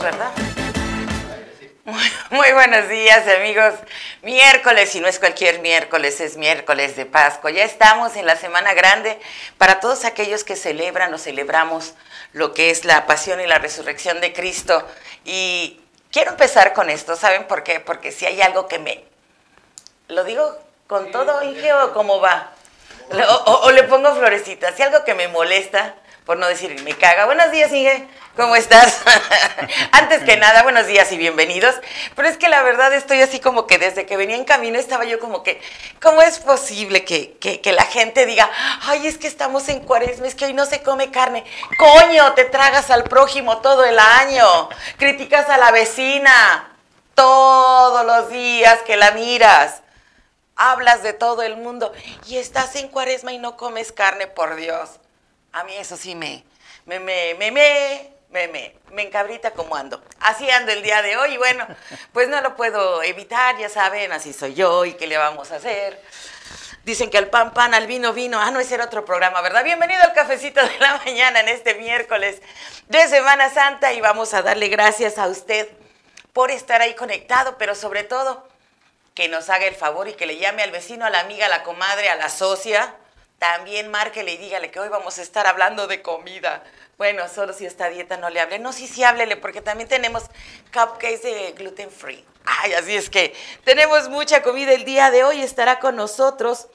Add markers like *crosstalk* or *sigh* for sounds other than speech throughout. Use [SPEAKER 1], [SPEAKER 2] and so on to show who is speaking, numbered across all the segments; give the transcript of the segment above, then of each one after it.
[SPEAKER 1] ¿verdad? Muy, buenos días, amigos. Miércoles, y no es cualquier miércoles, es miércoles de Pascua. Ya estamos en la Semana Grande para todos aquellos que celebran o celebramos lo que es la pasión y la resurrección de Cristo. Y quiero empezar con esto, ¿saben por qué? Porque si hay algo que me... ¿Lo digo con todo, Inge, o cómo va? O, o le pongo florecitas. Si algo que me molesta por no decir me caga. Buenos días, Inge. ¿Cómo estás? *laughs* Antes que nada, buenos días y bienvenidos. Pero es que la verdad estoy así como que desde que venía en camino estaba yo como que, ¿cómo es posible que, que, la gente diga, ay, es que estamos en cuaresma, es que hoy no se come carne? Coño, te tragas al prójimo todo el año, criticas a la vecina todos los días que la miras, hablas de todo el mundo y estás en cuaresma y no comes carne, por Dios. A mí eso sí me, me, me, me, me, me, me, encabrita como ando. Así ando el día de hoy bueno, pues no lo puedo evitar, ya saben, así soy yo y qué le vamos a hacer. Dicen que el pan, pan, al vino, vino. Ah, no, ese era otro programa, ¿verdad? Bienvenido al cafecito de la mañana en este miércoles de Semana Santa y vamos a darle gracias a usted por estar ahí conectado, pero sobre todo que nos haga el favor y que le llame al vecino, a la amiga, a la comadre, a la socia, también márquele y dígale que hoy vamos a estar hablando de comida. Bueno, solo si esta dieta no le hable. No, sí, sí, háblele, porque también tenemos cupcakes de gluten free. Ay, así es que tenemos mucha comida el día de hoy. Estará con nosotros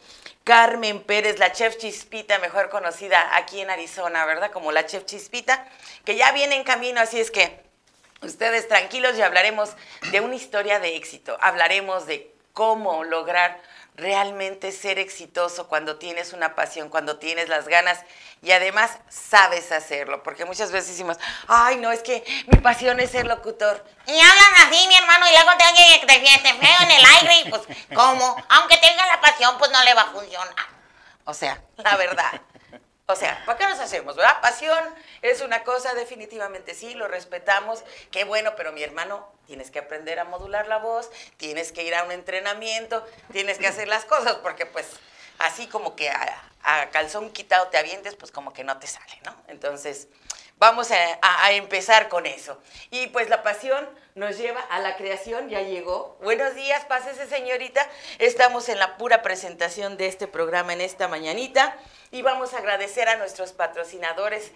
[SPEAKER 1] Carmen Pérez, la chef Chispita, mejor conocida aquí en Arizona, ¿verdad? Como la chef Chispita, que ya viene en camino, así es que ustedes tranquilos y hablaremos de una historia de éxito. Hablaremos de cómo lograr realmente ser exitoso cuando tienes una pasión, cuando tienes las ganas y además sabes hacerlo, porque muchas veces decimos, ay, no, es que mi pasión es ser locutor.
[SPEAKER 2] Y hablan así, mi hermano, y luego te, te, te feo en el aire, y pues, ¿cómo? Aunque tenga la pasión, pues no le va a funcionar.
[SPEAKER 1] O sea, la verdad. O sea, ¿para qué nos hacemos, verdad? Pasión es una cosa, definitivamente sí, lo respetamos. Qué bueno, pero mi hermano, tienes que aprender a modular la voz, tienes que ir a un entrenamiento, tienes que hacer las cosas, porque pues así como que a, calzón quitado te avientes, pues como que no te sale, ¿no? Entonces, vamos a, empezar con eso. Y pues la pasión nos lleva a la creación, ya llegó. Buenos días, pásese señorita. Estamos en la pura presentación de este programa en esta mañanita y vamos a agradecer a nuestros patrocinadores,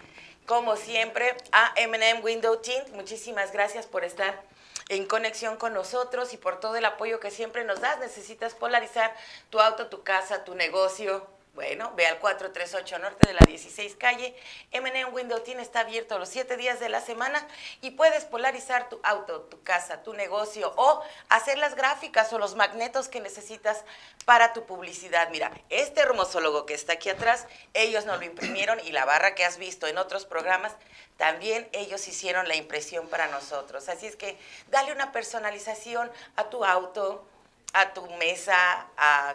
[SPEAKER 1] como siempre, a MM Window Tint. Muchísimas gracias por estar en conexión con nosotros y por todo el apoyo que siempre nos das. Necesitas polarizar tu auto, tu casa, tu negocio, bueno, ve al 438 Norte de la 16 calle. M&M Window Team está abierto los 7 días de la semana y puedes polarizar tu auto, tu casa, tu negocio o hacer las gráficas o los magnetos que necesitas para tu publicidad. Mira, este hermoso logo que está aquí atrás, ellos nos lo imprimieron y la barra que has visto en otros programas, también ellos hicieron la impresión para nosotros. Así es que dale una personalización a tu auto, a tu mesa,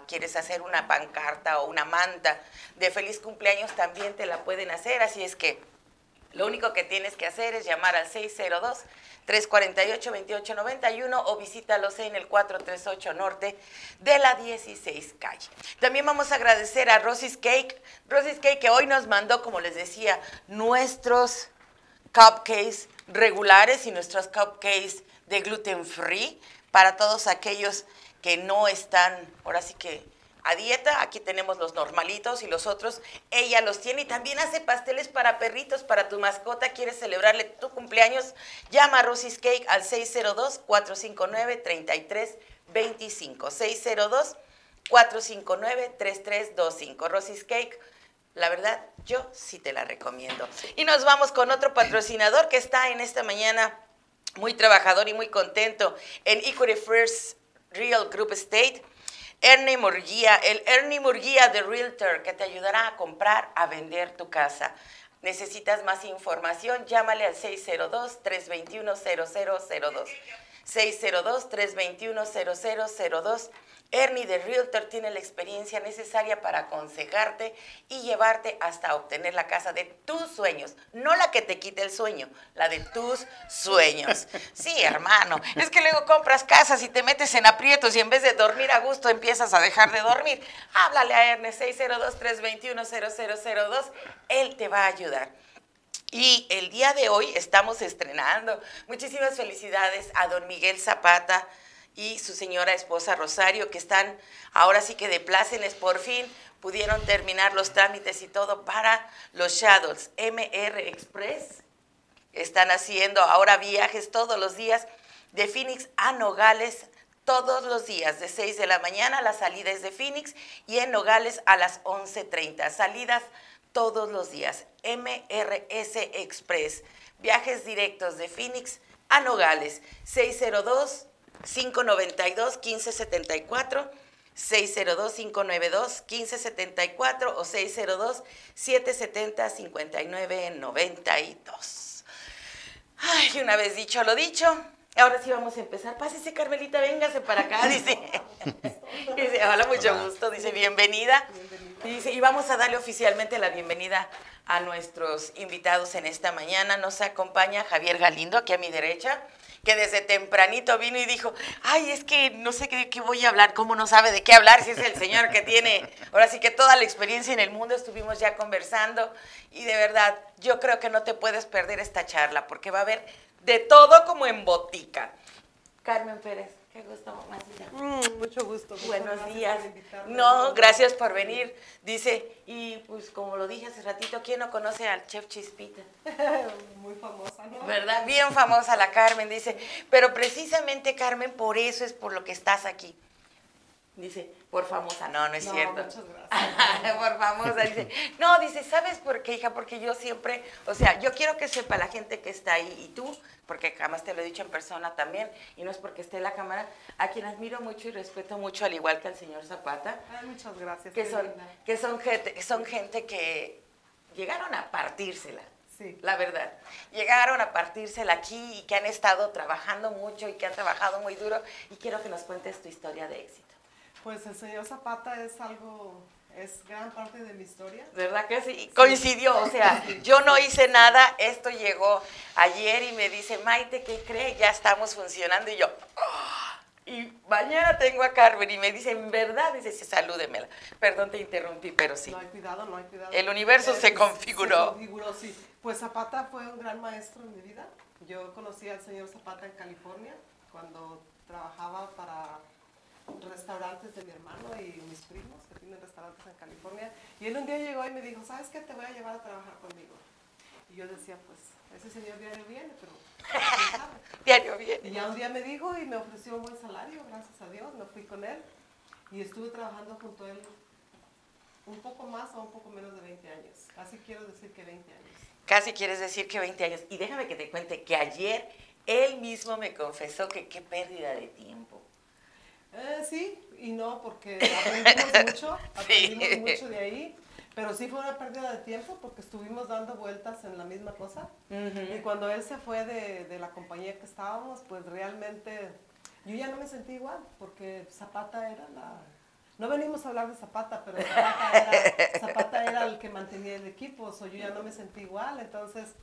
[SPEAKER 1] quieres hacer una pancarta o una manta de feliz cumpleaños, también te la pueden hacer. Así es que lo único que tienes que hacer es llamar al 602 348-2891 o visítalos en el 438 Norte de la 16 calle. También vamos a agradecer a Rosy's Cake, Rosy's Cake que hoy nos mandó, como les decía, nuestros cupcakes regulares y nuestros cupcakes de gluten free para todos aquellos que no están, ahora sí que a dieta, aquí tenemos los normalitos y los otros, ella los tiene y también hace pasteles para perritos, para tu mascota, quieres celebrarle tu cumpleaños, llama a Rosy's Cake al 602-459-3325, 602-459-3325, Rosy's Cake, la verdad, yo sí te la recomiendo. Y nos vamos con otro patrocinador que está en esta mañana muy trabajador y muy contento en Equity First Real Group Estate. Ernie Murguía, el Ernie Murguía de Realtor, que te ayudará a comprar, a vender tu casa. ¿Necesitas más información? Llámale al 602-321-0002. 602-321-0002. Ernie de Realtor tiene la experiencia necesaria para aconsejarte y llevarte hasta obtener la casa de tus sueños, no la que te quite el sueño, la de tus sueños. Sí, hermano, es que luego compras casas y te metes en aprietos y en vez de dormir a gusto empiezas a dejar de dormir. Háblale a Ernie 602-321-0002, él te va a ayudar. Y el día de hoy estamos estrenando. Muchísimas felicidades a don Miguel Zapata y su señora esposa Rosario, que están ahora sí que de plácenes, por fin pudieron terminar los trámites y todo para los Shadows MR Express. Están haciendo ahora viajes todos los días de Phoenix a Nogales, todos los días, de 6 de la mañana, la salida es de Phoenix y en Nogales a las 11.30. Salidas todos los días. MRS Express. Viajes directos de Phoenix a Nogales. 602-592-1574. 602-592-1574 o 602-770-5992. Ay, una vez dicho lo dicho, ahora sí vamos a empezar. Pásese, Carmelita, véngase para acá, *laughs* dice. dice, hola, mucho gusto, dice, bienvenida. Y dice, y vamos a darle oficialmente la bienvenida a nuestros invitados en esta mañana. Nos acompaña Javier Galindo, aquí a mi derecha, que desde tempranito vino y dijo, ay, es que no sé de qué voy a hablar, cómo no sabe de qué hablar, si es el señor que tiene, ahora sí que toda la experiencia en el mundo, estuvimos ya conversando y de verdad, yo creo que no te puedes perder esta charla, porque va a haber de todo como en botica. Carmen Pérez. Qué gusto, mamacita.
[SPEAKER 3] Mm, mucho gusto.
[SPEAKER 1] Buenos días. No, gracias por venir. Dice, y pues como lo dije hace ratito, ¿quién no conoce al chef Chispita? *laughs*
[SPEAKER 3] Muy famosa, ¿no?
[SPEAKER 1] ¿Verdad? Bien famosa la Carmen, dice. Pero precisamente, Carmen, por eso es por lo que estás aquí. Dice, por famosa, no, no es
[SPEAKER 3] No,
[SPEAKER 1] cierto.
[SPEAKER 3] muchas gracias. *laughs*
[SPEAKER 1] por famosa, dice. No, dice, ¿sabes por qué, hija? Porque yo siempre, o sea, yo quiero que sepa la gente que está ahí y tú, porque jamás te lo he dicho en persona también, y no es porque esté en la cámara, a quien admiro mucho y respeto mucho, al igual que al señor Zapata,
[SPEAKER 3] Ay, muchas gracias.
[SPEAKER 1] que son,
[SPEAKER 3] linda.
[SPEAKER 1] que son gente, que son gente que llegaron a partírsela.
[SPEAKER 3] Sí.
[SPEAKER 1] La verdad. Llegaron a partírsela aquí y que han estado trabajando mucho y que han trabajado muy duro. Y quiero que nos cuentes tu historia de éxito.
[SPEAKER 3] Pues el señor Zapata es algo, es gran parte de mi historia.
[SPEAKER 1] ¿Verdad que sí? Coincidió, o sea, yo no hice nada, esto llegó ayer y me dice, Maite, ¿qué cree? Ya estamos funcionando y yo, "Ah". y mañana tengo a Carmen y me dice, en verdad, dice, sí, salúdemela. Perdón, te interrumpí, pero sí.
[SPEAKER 3] No hay cuidado, no hay cuidado.
[SPEAKER 1] El universo se configuró.
[SPEAKER 3] Se configuró, sí. Pues Zapata fue un gran maestro en mi vida. Yo conocí al señor Zapata en California cuando trabajaba para restaurantes de mi hermano y mis primos que tienen restaurantes en California. Y él un día llegó y me dijo, ¿sabes qué? Te voy a llevar a trabajar conmigo. Y yo decía, pues, ese señor diario viene, pero. *laughs*
[SPEAKER 1] Diario bien.
[SPEAKER 3] Y ya un día me dijo y me ofreció un buen salario, gracias a Dios, me fui con él y estuve trabajando junto a él un poco más o un poco menos de 20 años. Casi quiero decir que 20 años.
[SPEAKER 1] Casi quieres decir que 20 años. Y déjame que te cuente que ayer él mismo me confesó que qué pérdida de tiempo.
[SPEAKER 3] Eh, sí y no, porque aprendimos *laughs* mucho,
[SPEAKER 1] Sí.
[SPEAKER 3] aprendimos mucho de ahí, pero sí fue una pérdida de tiempo porque estuvimos dando vueltas en la misma cosa. Y cuando él se fue de, de la compañía que estábamos, pues realmente yo ya no me sentí igual, porque Zapata era la... No venimos a hablar de Zapata, pero Zapata era, *laughs* Zapata era el que mantenía el equipo, so yo ya no me sentí igual, entonces...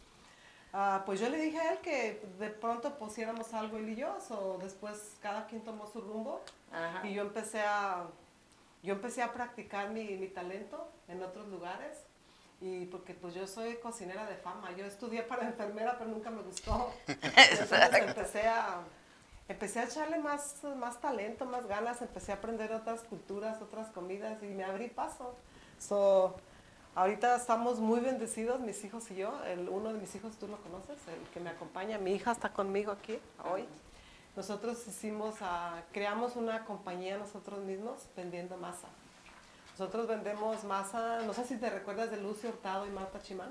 [SPEAKER 3] ah, pues yo le dije a él que de pronto pusiéramos algo él y yo, o después cada quien tomó su rumbo
[SPEAKER 1] Ajá.
[SPEAKER 3] y yo empecé a, yo empecé a practicar mi, mi talento en otros lugares. Y porque pues yo soy cocinera de fama. Yo estudié para enfermera, pero nunca me gustó. *laughs* Entonces empecé a, empecé a echarle más, más talento, más ganas. Empecé a aprender otras culturas, otras comidas y me abrí paso. So, ahorita estamos muy bendecidos, mis hijos y yo. El, uno de mis hijos tú lo conoces, el que me acompaña. Mi hija está conmigo aquí hoy. Nosotros hicimos, ah, creamos una compañía nosotros mismos vendiendo masa. Nosotros vendemos masa, no sé si te recuerdas de Lucio Hurtado y Marta Chimán.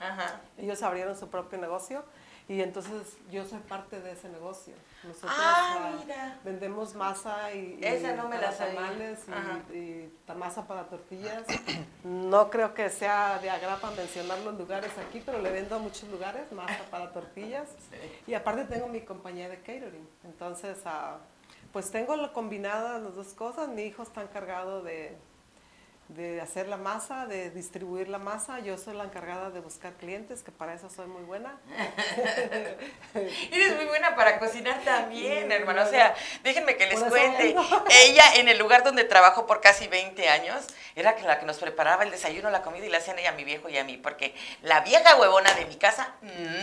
[SPEAKER 1] Ajá.
[SPEAKER 3] Ellos abrieron su propio negocio y entonces yo soy parte de ese negocio. Nosotros
[SPEAKER 1] Ah,
[SPEAKER 3] ah,
[SPEAKER 1] mira.
[SPEAKER 3] vendemos masa y, y
[SPEAKER 1] Esa no me
[SPEAKER 3] para
[SPEAKER 1] la sabía.
[SPEAKER 3] tamales y, masa para tortillas. No creo que sea de agrapa mencionar los lugares aquí, pero le vendo a muchos lugares masa para tortillas. *laughs* Y aparte tengo mi compañía de catering. Entonces, ah, Pues tengo lo combinadas las dos cosas. Mi hijo está encargado de, de hacer la masa, de distribuir la masa. Yo soy la encargada de buscar clientes, que para eso soy muy buena. *laughs*
[SPEAKER 1] Eres muy buena para cocinar también, hermano. O sea, déjenme que les cuente. *laughs* Ella, en el lugar donde trabajó por casi 20 años, era la que nos preparaba el desayuno, la comida y la cena y a mi viejo y a mí, porque la vieja huevona de mi casa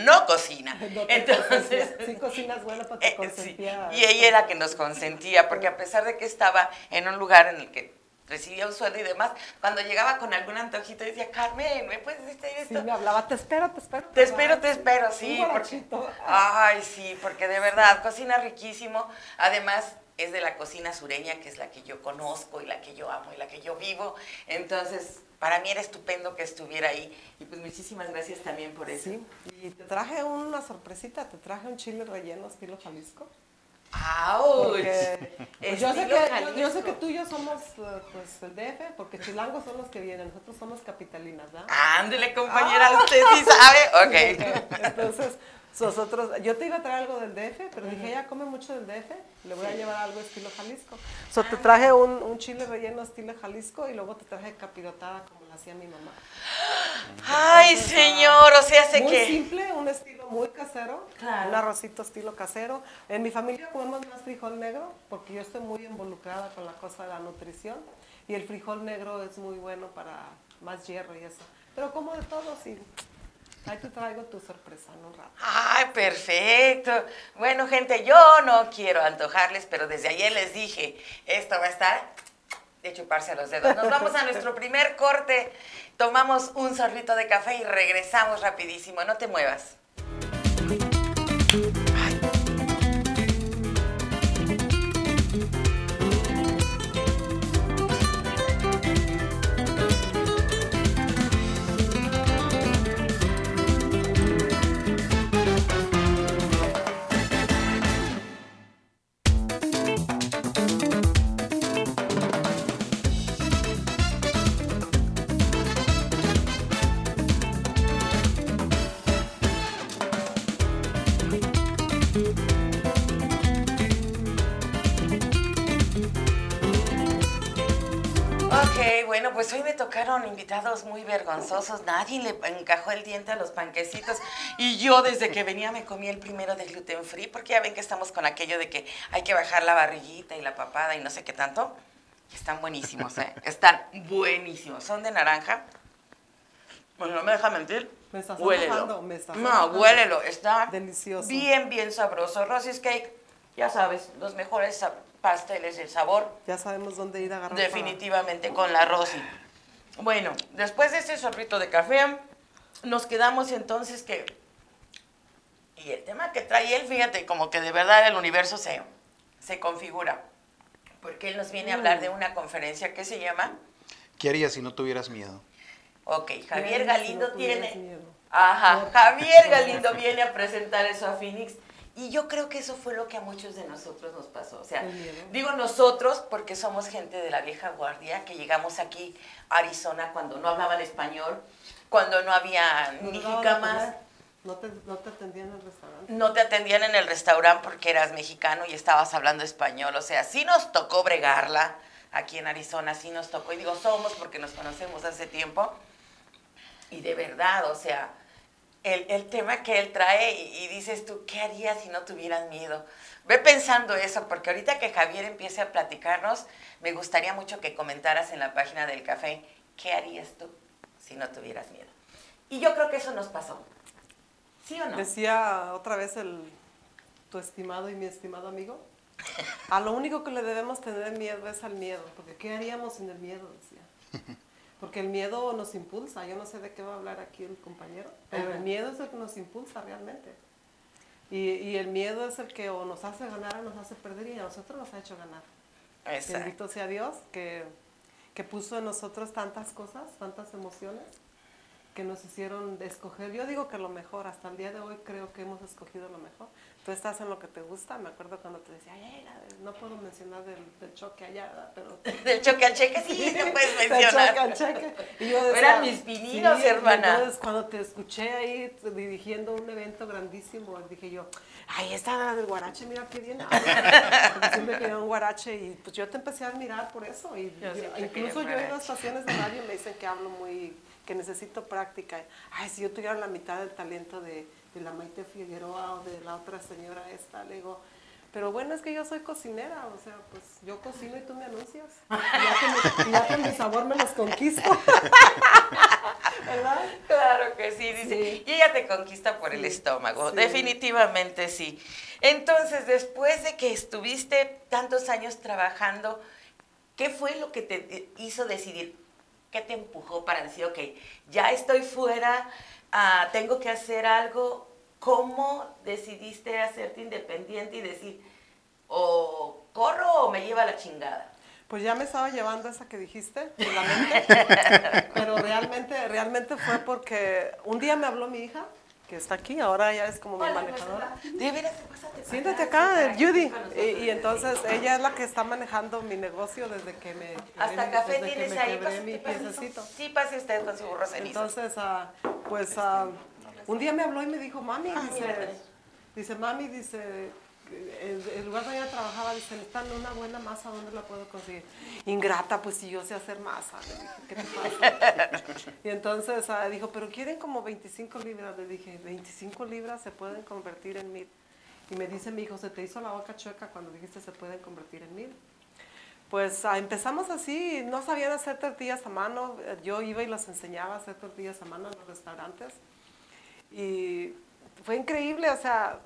[SPEAKER 1] no cocina. *laughs*
[SPEAKER 3] No
[SPEAKER 1] Entonces,
[SPEAKER 3] consentía. sí cocinas bueno, pero te
[SPEAKER 1] Eh, sí,
[SPEAKER 3] consentía.
[SPEAKER 1] Y ella era que nos consentía, porque a pesar de que estaba en un lugar en el que recibía un sueldo y demás, cuando llegaba con algún antojito decía, Carmen, ¿me puedes decir
[SPEAKER 3] Sí,
[SPEAKER 1] esto?
[SPEAKER 3] me hablaba, te espero, te espero.
[SPEAKER 1] Te espero, te espero, sí. Porque, ay, sí, porque de verdad, cocina riquísimo. Además, es de la cocina sureña, que es la que yo conozco y la que yo amo y la que yo vivo. Entonces, para mí era estupendo que estuviera ahí. Y pues muchísimas gracias también por eso.
[SPEAKER 3] Sí, y te traje una sorpresita, te traje un chile relleno estilo Jalisco.
[SPEAKER 1] ¡Auch!
[SPEAKER 3] Pues, *laughs* yo, sé que, yo- yo sé
[SPEAKER 1] Jalisco.
[SPEAKER 3] que tú y yo somos eh, pues el DF, porque chilangos son los que vienen, nosotros somos capitalinas, ¿verdad?
[SPEAKER 1] Ándele, compañera, usted sí sabe. Ok. *laughs*
[SPEAKER 3] Entonces, nosotros, yo te iba a traer algo del DF, pero dije, ella come mucho del DF, le voy a llevar algo estilo Jalisco. So, te traje un, un chile relleno estilo Jalisco y luego te traje capirotada como la hacía mi mamá.
[SPEAKER 1] Ay,
[SPEAKER 3] Entonces,
[SPEAKER 1] señor, o sea, sé
[SPEAKER 3] muy
[SPEAKER 1] que...
[SPEAKER 3] simple, un estilo muy casero,
[SPEAKER 1] Claro.
[SPEAKER 3] un arrocito estilo casero. En mi familia comemos más frijol negro porque yo estoy muy involucrada con la cosa de la nutrición y el frijol negro es muy bueno para más hierro y eso. Pero como de todo, sí. Ahí te traigo tu sorpresa en un rato.
[SPEAKER 1] Ay, perfecto. Bueno, gente, yo no quiero antojarles, pero desde ayer les dije, esto va a estar de chuparse los dedos. Nos vamos a nuestro *laughs* primer corte, tomamos un sorbito de café y regresamos rapidísimo. No te muevas. Invitados muy vergonzosos. Nadie le encajó el diente a los panquecitos. Y yo desde que venía me comí el primero de gluten free, porque ya ven que estamos con aquello de que hay que bajar la barriguita y la papada y no sé qué tanto. Están buenísimos, ¿eh? *laughs* Están buenísimos. Son de naranja. Bueno, no me deja mentir.
[SPEAKER 3] Me estás
[SPEAKER 1] Huélelo.
[SPEAKER 3] me estás
[SPEAKER 1] No,
[SPEAKER 3] antojando.
[SPEAKER 1] huélelo. Está
[SPEAKER 3] Delicioso.
[SPEAKER 1] bien, bien sabroso. Rosy's Cake, ya sabes, los mejores pasteles del sabor.
[SPEAKER 3] Ya sabemos dónde ir a agarrar.
[SPEAKER 1] Definitivamente con la Rosy. Bueno, después de este sorbito de café, nos quedamos entonces que... Y el tema que trae él, fíjate, como que de verdad el universo se, se configura. Porque él nos viene a hablar de una conferencia que se llama...
[SPEAKER 4] ¿Qué harías si no tuvieras miedo?
[SPEAKER 1] Ok, Javier
[SPEAKER 3] Si
[SPEAKER 1] Galindo
[SPEAKER 3] no
[SPEAKER 1] tiene...
[SPEAKER 3] miedo.
[SPEAKER 1] Ajá. Javier Galindo viene a presentar eso a Phoenix. Y yo creo que eso fue lo que a muchos de nosotros nos pasó. O sea, digo nosotros porque somos gente de la vieja guardia, que llegamos aquí a Arizona cuando no hablaban español, cuando no había
[SPEAKER 3] No
[SPEAKER 1] ni jicamas,
[SPEAKER 3] la- No te, no te atendían en el restaurante.
[SPEAKER 1] no te atendían en el restaurante porque eras mexicano y estabas hablando español. O sea, sí nos tocó bregarla aquí en Arizona, sí nos tocó. Y digo somos porque nos conocemos hace tiempo. Y de verdad, o sea, el, el tema que él trae y, y dices tú, ¿qué harías si no tuvieras miedo? Ve pensando eso, porque ahorita que Javier empiece a platicarnos, me gustaría mucho que comentaras en la página del café, ¿qué harías tú si no tuvieras miedo? Y yo creo que eso nos pasó. ¿Sí o no?
[SPEAKER 3] Decía otra vez el, tu estimado y mi estimado amigo, *laughs* a lo único que le debemos tener miedo es al miedo, porque ¿qué haríamos sin el miedo? Decía. *laughs* Porque el miedo nos impulsa, yo no sé de qué va a hablar aquí el compañero, pero
[SPEAKER 1] Ajá.
[SPEAKER 3] el miedo es el que nos impulsa realmente. Y, y el miedo es el que o nos hace ganar o nos hace perder y a nosotros nos ha hecho ganar.
[SPEAKER 1] Exacto.
[SPEAKER 3] Bendito sea Dios que, que puso en nosotros tantas cosas, tantas emociones que nos hicieron escoger. Yo digo que lo mejor, hasta el día de hoy creo que hemos escogido lo mejor. Tú estás en lo que te gusta, me acuerdo cuando te decía, "Ay, la- no puedo mencionar del, del choque allá, ¿verdad? pero... *laughs*
[SPEAKER 1] Del choque al cheque, sí, no puedes
[SPEAKER 3] Del
[SPEAKER 1] mencionar.
[SPEAKER 3] choque al cheque. Y yo
[SPEAKER 1] Eran mis pininos,
[SPEAKER 3] y
[SPEAKER 1] hermana.
[SPEAKER 3] Entonces, cuando te escuché ahí dirigiendo un evento grandísimo, dije yo, ay, esta la del guarache, mira qué bien habla". *laughs* Porque siempre quería un guarache y pues yo te empecé a admirar por eso. Y
[SPEAKER 1] Yo
[SPEAKER 3] yo- incluso yo en las estaciones de radio me dicen que hablo muy, que necesito práctica. Ay, si yo tuviera la mitad del talento de, de la Maite Figueroa o de la otra señora esta, le digo, pero bueno, es que yo soy cocinera, o sea, pues yo cocino y tú me anuncias. *laughs* Ya que, mi- y ya que mi sabor me los conquisto. *laughs* ¿Verdad?
[SPEAKER 1] Claro que sí, dice.
[SPEAKER 3] Sí.
[SPEAKER 1] Y ella te conquista por el estómago,
[SPEAKER 3] sí.
[SPEAKER 1] definitivamente sí. Entonces, después de que estuviste tantos años trabajando, ¿qué fue lo que te hizo decidir? ¿Qué te empujó para decir, ok, ya estoy fuera, ah, tengo que hacer algo? ¿Cómo decidiste hacerte independiente y decir, o corro o me lleva la chingada?
[SPEAKER 3] Pues ya me estaba llevando esa que dijiste, *laughs* la mente. Pero realmente, realmente fue porque un día me habló mi hija, que está aquí, ahora ya es como mi manejadora. Siéntate acá, Judy. Y, y entonces ella es la que está manejando mi negocio desde que me
[SPEAKER 1] Hasta café tienes ahí,
[SPEAKER 3] mi.
[SPEAKER 1] Sí, pase usted con su burro.
[SPEAKER 3] Entonces, ah, pues ah, un día me habló y me dijo, mami,
[SPEAKER 1] Ah,
[SPEAKER 3] dice, dice, mami, dice, el, el lugar donde ella trabajaba, dice, necesitan una buena masa, ¿dónde la puedo conseguir? Ingrata, pues si yo sé hacer masa. Le dije, ¿qué te pasa? y entonces ah, dijo, pero quieren como 25 libras. Le dije, 25 libras se pueden convertir en mil. Y me dice mi hijo, se te hizo la boca chueca cuando dijiste se pueden convertir en mil. Pues ah, empezamos así, no sabían hacer tortillas a mano, yo iba y les enseñaba a hacer tortillas a mano en los restaurantes y fue increíble, o sea,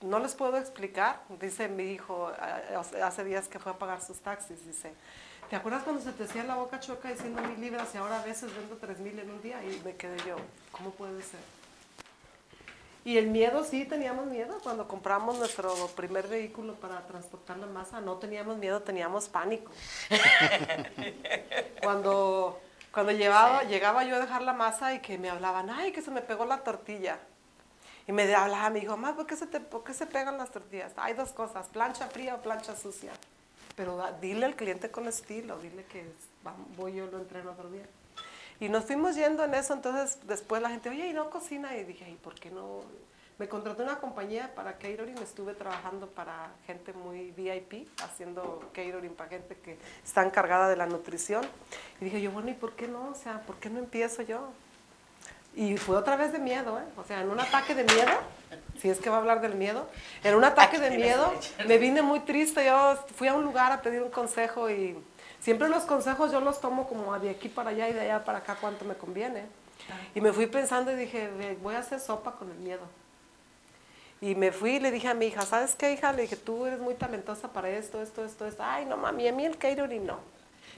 [SPEAKER 3] no les puedo explicar, dice mi hijo, hace- días que fue a pagar sus taxis, dice, ¿te acuerdas cuando se te hacía la boca chueca diciendo mil libras y ahora a veces vendo tres mil en un día? Y me quedé yo, ¿cómo puede ser? Y el miedo, sí, teníamos miedo. Cuando compramos nuestro primer vehículo para transportar la masa, no teníamos miedo, teníamos pánico. *laughs* cuando cuando llevaba, llegaba yo a dejar la masa y que me hablaban, ay, que se me pegó la tortilla. Y me hablaba, me dijo, mamá, ¿por qué, se te, ¿por qué se pegan las tortillas? Hay dos cosas, plancha fría o plancha sucia. Pero da- dile al cliente con estilo, dile que voy yo lo entreno otro día. Y nos fuimos yendo en eso, entonces después la gente, oye, ¿y no cocina? Y dije, ¿y por qué no? Me contraté una compañía para catering, estuve trabajando para gente muy VIP, haciendo catering para gente que está encargada de la nutrición. Y dije yo, bueno, ¿y por qué no? O sea, ¿por qué no empiezo yo? Y fue otra vez de miedo, ¿eh? O sea, en un ataque de miedo, si es que va a hablar del miedo, en un ataque de miedo me vine muy triste. Yo fui a un lugar a pedir un consejo y siempre los consejos yo los tomo como de aquí para allá y de allá para acá cuánto me conviene. Y me fui pensando y dije, "Ve, voy a hacer sopa con el miedo. Y me fui y le dije a mi hija, ¿sabes qué, hija? Le dije, tú eres muy talentosa para esto, esto, esto, esto. Ay, no, mami, a mí el catering no.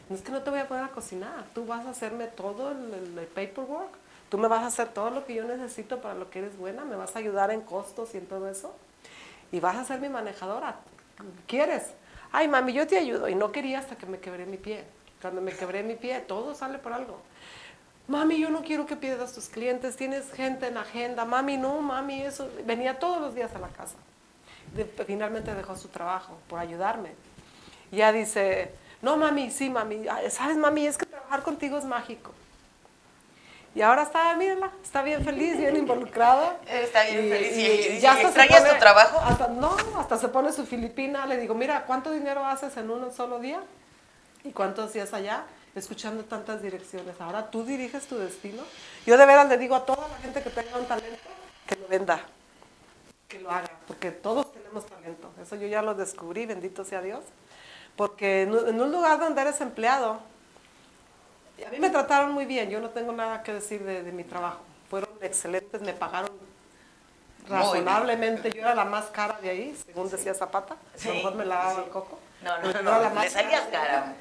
[SPEAKER 3] No es que no te voy a poner a cocinar. Tú vas a hacerme todo el, el- el paperwork. Tú me vas a hacer todo lo que yo necesito para lo que eres buena. Me vas a ayudar en costos y en todo eso. Y vas a ser mi manejadora. ¿Quieres? Ay, mami, yo te ayudo. Y no quería hasta que me quebré mi pie. Cuando me quebré mi pie, todo sale por algo. Mami, yo no quiero que pierdas tus clientes, tienes gente en agenda. Mami, no, mami, eso. Venía todos los días a la casa. De- finalmente dejó su trabajo por ayudarme. Y ya dice, no, mami, sí, mami. ¿Sabes, mami? Es que trabajar contigo es mágico. Y ahora está, mírala, está bien feliz, bien *laughs* involucrada.
[SPEAKER 1] Está bien feliz. ¿Y- y-
[SPEAKER 3] hasta
[SPEAKER 1] y
[SPEAKER 3] se
[SPEAKER 1] extrañas tu trabajo?
[SPEAKER 3] Hasta, no, hasta se pone su filipina. Le digo, mira, ¿cuánto dinero haces en un solo día? ¿Y cuánto hacías allá? Escuchando tantas direcciones. Ahora tú diriges tu destino. Yo de veras le digo a toda la gente que tenga un talento que lo venda, que lo haga, porque todos tenemos talento. Eso yo ya lo descubrí, bendito sea Dios. Porque en un lugar donde eres empleado, a mí me trataron muy bien, yo no tengo nada que decir de, de mi trabajo. Fueron excelentes, me pagaron razonablemente. Yo era la más cara de ahí, según decía Zapata. A lo mejor me lavaba
[SPEAKER 1] sí.
[SPEAKER 3] el coco.
[SPEAKER 1] No, no, no,
[SPEAKER 3] la
[SPEAKER 1] no, le salías
[SPEAKER 3] cara.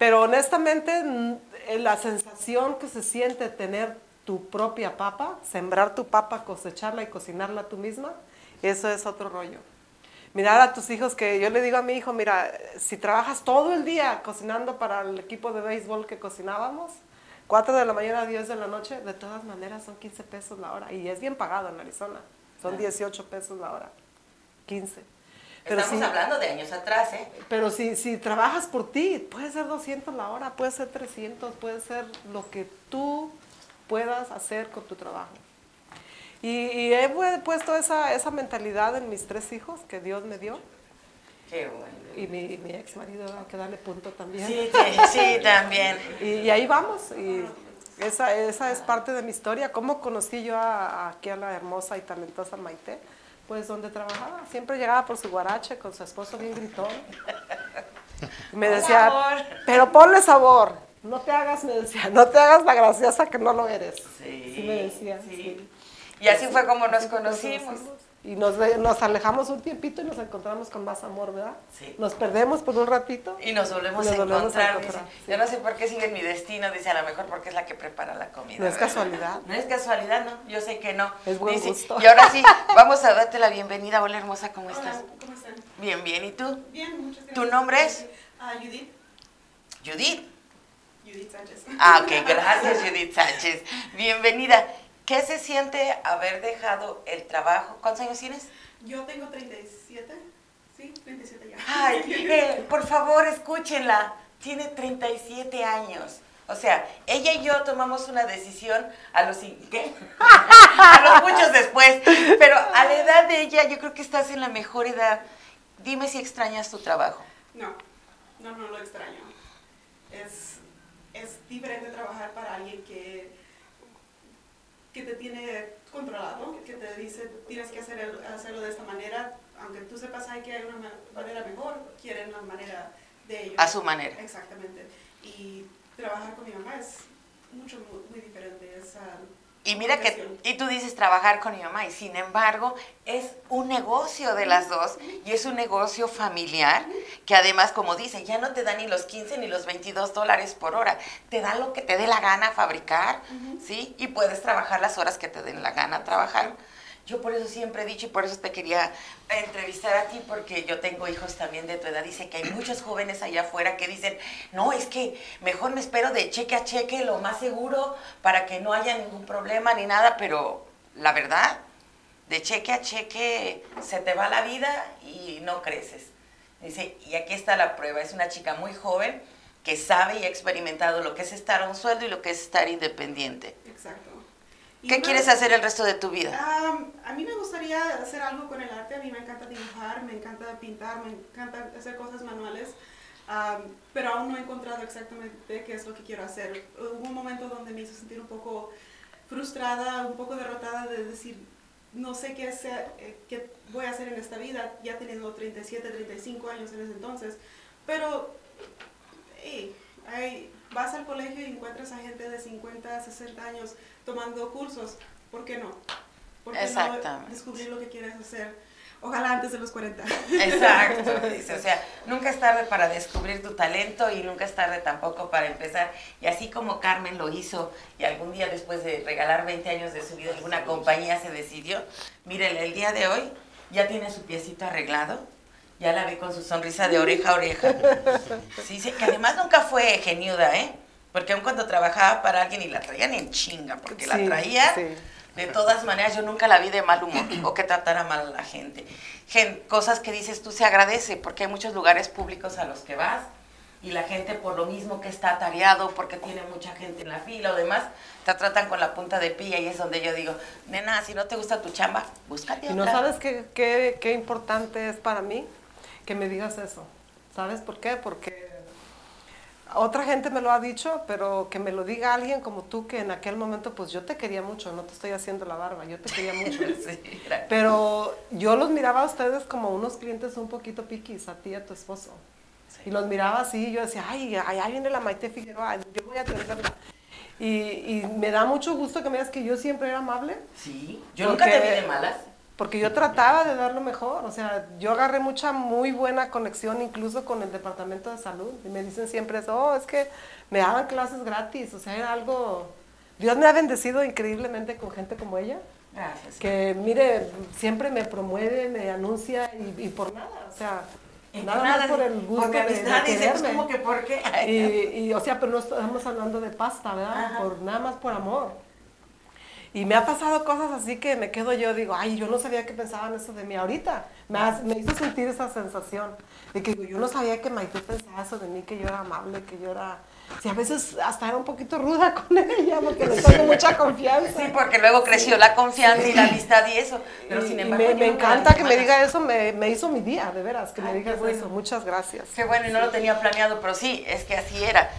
[SPEAKER 3] Pero honestamente, mm, eh, la sensación que se siente tener tu propia papa, sembrar tu papa, cosecharla y cocinarla tú misma, eso es otro rollo. Mirar a tus hijos, que yo le digo a mi hijo, mira, si trabajas todo el día cocinando para el equipo de béisbol que cocinábamos, 4 de la mañana a 10 de la noche, de todas maneras son 15 pesos la hora. Y es bien pagado en Arizona. Son 18 pesos la hora. 15. Pero
[SPEAKER 1] Estamos
[SPEAKER 3] sí-
[SPEAKER 1] hablando de años atrás, ¿eh?
[SPEAKER 3] pero si, si trabajas por ti, puede ser 200 la hora, puede ser 300, puede ser lo que tú puedas hacer con tu trabajo. Y, y he pu- puesto esa, esa mentalidad en mis tres hijos que Dios me dio.
[SPEAKER 1] Qué bueno.
[SPEAKER 3] Y mi, mi ex marido, hay que darle punto también.
[SPEAKER 1] Sí, sí, sí, *laughs* también.
[SPEAKER 3] Y, y ahí vamos. Y esa, esa es parte de mi historia. ¿Cómo conocí yo a- aquí a la hermosa y talentosa Maite? Pues donde trabajaba. Siempre llegaba por su guarache con su esposo bien gritón. Y me decía, pero ponle sabor. No te hagas, me decía, no te hagas la graciosa que no lo eres.
[SPEAKER 1] Sí,
[SPEAKER 3] me decía.
[SPEAKER 1] sí.
[SPEAKER 3] sí.
[SPEAKER 1] Y así fue como nos conocimos.
[SPEAKER 3] Y nos, nos alejamos un tiempito y nos encontramos con más amor, ¿verdad?
[SPEAKER 1] Sí.
[SPEAKER 3] Nos perdemos por un ratito.
[SPEAKER 1] Y nos volvemos,
[SPEAKER 3] Nos
[SPEAKER 1] a,
[SPEAKER 3] volvemos a
[SPEAKER 1] encontrar.
[SPEAKER 3] encontrar,
[SPEAKER 1] dice.
[SPEAKER 3] sí.
[SPEAKER 1] Yo no sé por qué sigue en mi destino, dice a lo mejor porque es la que prepara la comida.
[SPEAKER 3] No es casualidad.
[SPEAKER 1] No es casualidad, no. Yo sé que no.
[SPEAKER 3] Es buen
[SPEAKER 1] Dice,
[SPEAKER 3] gusto.
[SPEAKER 1] Y ahora sí, vamos a darte la bienvenida. Hola, hermosa, ¿cómo estás?
[SPEAKER 5] Hola, ¿cómo están?
[SPEAKER 1] Bien, bien. ¿Y tú?
[SPEAKER 5] Bien, muchas gracias.
[SPEAKER 1] ¿Tu nombre es?
[SPEAKER 5] Ah, Judith.
[SPEAKER 1] Judith.
[SPEAKER 5] Judith Sánchez.
[SPEAKER 1] Ah, ok, gracias Judith Sánchez. Bienvenida. ¿Qué se siente haber dejado el trabajo? ¿Cuántos años tienes?
[SPEAKER 5] Yo tengo 37. Sí, 37 ya.
[SPEAKER 1] Ay, *laughs* eh, por favor, escúchenla. Tiene 37 años. O sea, ella y yo tomamos una decisión a los ¿qué? *laughs* a los muchos después. Pero a la edad de ella, yo creo que estás en la mejor edad. Dime si extrañas tu trabajo.
[SPEAKER 5] No, no, no lo extraño. Es, es diferente trabajar para alguien que, que te tiene controlado, que te dice tienes que hacer el- hacerlo de esta manera, aunque tú sepas ay, que hay una ma- manera mejor, quieren la manera de ellos.
[SPEAKER 1] A su manera.
[SPEAKER 5] Exactamente. Y trabajar con mi mamá es mucho, muy, muy diferente. Es, ah,
[SPEAKER 1] Y mira que, y tú dices trabajar con mi mamá, y sin embargo, es un negocio de las dos, y es un negocio familiar, que además, como dicen, ya no te dan ni los 15 ni los 22 dólares por hora, te dan lo que te dé la gana fabricar, ¿sí? Y puedes trabajar las horas que te den la gana trabajar. Yo por eso siempre he dicho y por eso te quería entrevistar a ti, porque yo tengo hijos también de tu edad. Dice que hay muchos jóvenes allá afuera que dicen, no, es que mejor me espero de cheque a cheque, lo más seguro, para que no haya ningún problema ni nada, pero la verdad, de cheque a cheque se te va la vida y no creces. Dice, y aquí está la prueba, es una chica muy joven que sabe y ha experimentado lo que es estar a un sueldo y lo que es estar independiente.
[SPEAKER 5] Exacto.
[SPEAKER 1] ¿Qué
[SPEAKER 5] una-
[SPEAKER 1] quieres hacer el resto de tu vida?
[SPEAKER 5] Am, a mí me gustaría hacer algo con el arte, a mí me encanta dibujar, me encanta pintar, me encanta hacer cosas manuales, am, pero aún no he encontrado exactamente qué es lo que quiero hacer. Hubo un momento donde me hizo sentir un poco frustrada, un poco derrotada de decir, no sé qué, hacer, eh, qué voy a hacer en esta vida, ya teniendo 37, 35 años en ese entonces, pero hey, hay- vas al colegio y encuentras a gente de 50, 60 años tomando cursos, ¿por qué no? ¿Por qué no
[SPEAKER 1] Exactamente.
[SPEAKER 5] descubrir lo que quieres hacer? Ojalá antes de los 40.
[SPEAKER 1] Exacto, *laughs* dice, o sea, nunca es tarde para descubrir tu talento y nunca es tarde tampoco para empezar. Y así como Carmen lo hizo y algún día después de regalar 20 años de su vida, alguna compañía se decidió, miren, el día de hoy ya tiene su piecito arreglado, ya la vi con su sonrisa de oreja a oreja. *laughs* Sí, sí, que además nunca fue geniuda, ¿eh? Porque aun cuando trabajaba para alguien y la traían en chinga, porque la
[SPEAKER 3] Sí,
[SPEAKER 1] traía...
[SPEAKER 3] sí.
[SPEAKER 1] De todas maneras, yo nunca la vi de mal humor o que tratara mal a la gente. Gen- cosas que dices tú se agradece porque hay muchos lugares públicos a los que vas y la gente por lo mismo que está atareado, porque tiene mucha gente en la fila o demás, te tratan con la punta de pilla y es donde yo digo, nena, si no te gusta tu chamba, búscate
[SPEAKER 3] Y no
[SPEAKER 1] otra".
[SPEAKER 3] sabes qué, qué, qué importante es para mí que me digas eso. ¿Sabes por qué? Porque otra gente me lo ha dicho, pero que me lo diga alguien como tú, que en aquel momento pues yo te quería mucho, no te estoy haciendo la barba, yo te quería *laughs* mucho.
[SPEAKER 1] Sí,
[SPEAKER 3] Pero yo los miraba a ustedes como unos clientes un poquito piquis, a ti y a tu esposo. Y los miraba así y yo decía, ay, ahí viene la Maite Figueroa, yo voy a atenderla. Y, y me da mucho gusto que me digas que yo siempre era amable.
[SPEAKER 1] Sí, yo nunca te vi de malas.
[SPEAKER 3] Porque yo trataba de dar lo mejor, o sea, yo agarré mucha, muy buena conexión incluso con el departamento de salud. Y me dicen siempre eso, oh, es que me daban clases gratis, o sea, era algo... Dios me ha bendecido increíblemente con gente como ella,
[SPEAKER 1] Gracias.
[SPEAKER 3] que mire, siempre me promueve, me anuncia y, y por nada, o sea, Nada más por el gusto
[SPEAKER 1] por mi
[SPEAKER 3] de- de
[SPEAKER 1] dice, pues. ¿cómo que por qué?
[SPEAKER 3] Y, y, o sea, pero no estamos hablando de pasta, ¿verdad? Por, nada más por amor. Y me ha pasado cosas así que me quedo yo, digo, ay, yo no sabía que pensaban eso de mí ahorita. Me, hace- me hizo sentir esa sensación de que yo no sabía que Maite pensaba eso de mí, que yo era amable, que yo era... Sí, a veces hasta era un poquito ruda *laughs* con ella porque le tengo mucha confianza.
[SPEAKER 1] Sí, porque luego creció la confianza y la amistad y eso. Pero
[SPEAKER 3] Y-
[SPEAKER 1] sin embargo.
[SPEAKER 3] me, me encanta que me diga eso, me, me hizo mi día, de veras, que me
[SPEAKER 1] Ay,
[SPEAKER 3] digas
[SPEAKER 1] qué bueno.
[SPEAKER 3] eso. Muchas gracias.
[SPEAKER 1] Qué bueno, y no lo tenía planeado, pero sí, es que así era.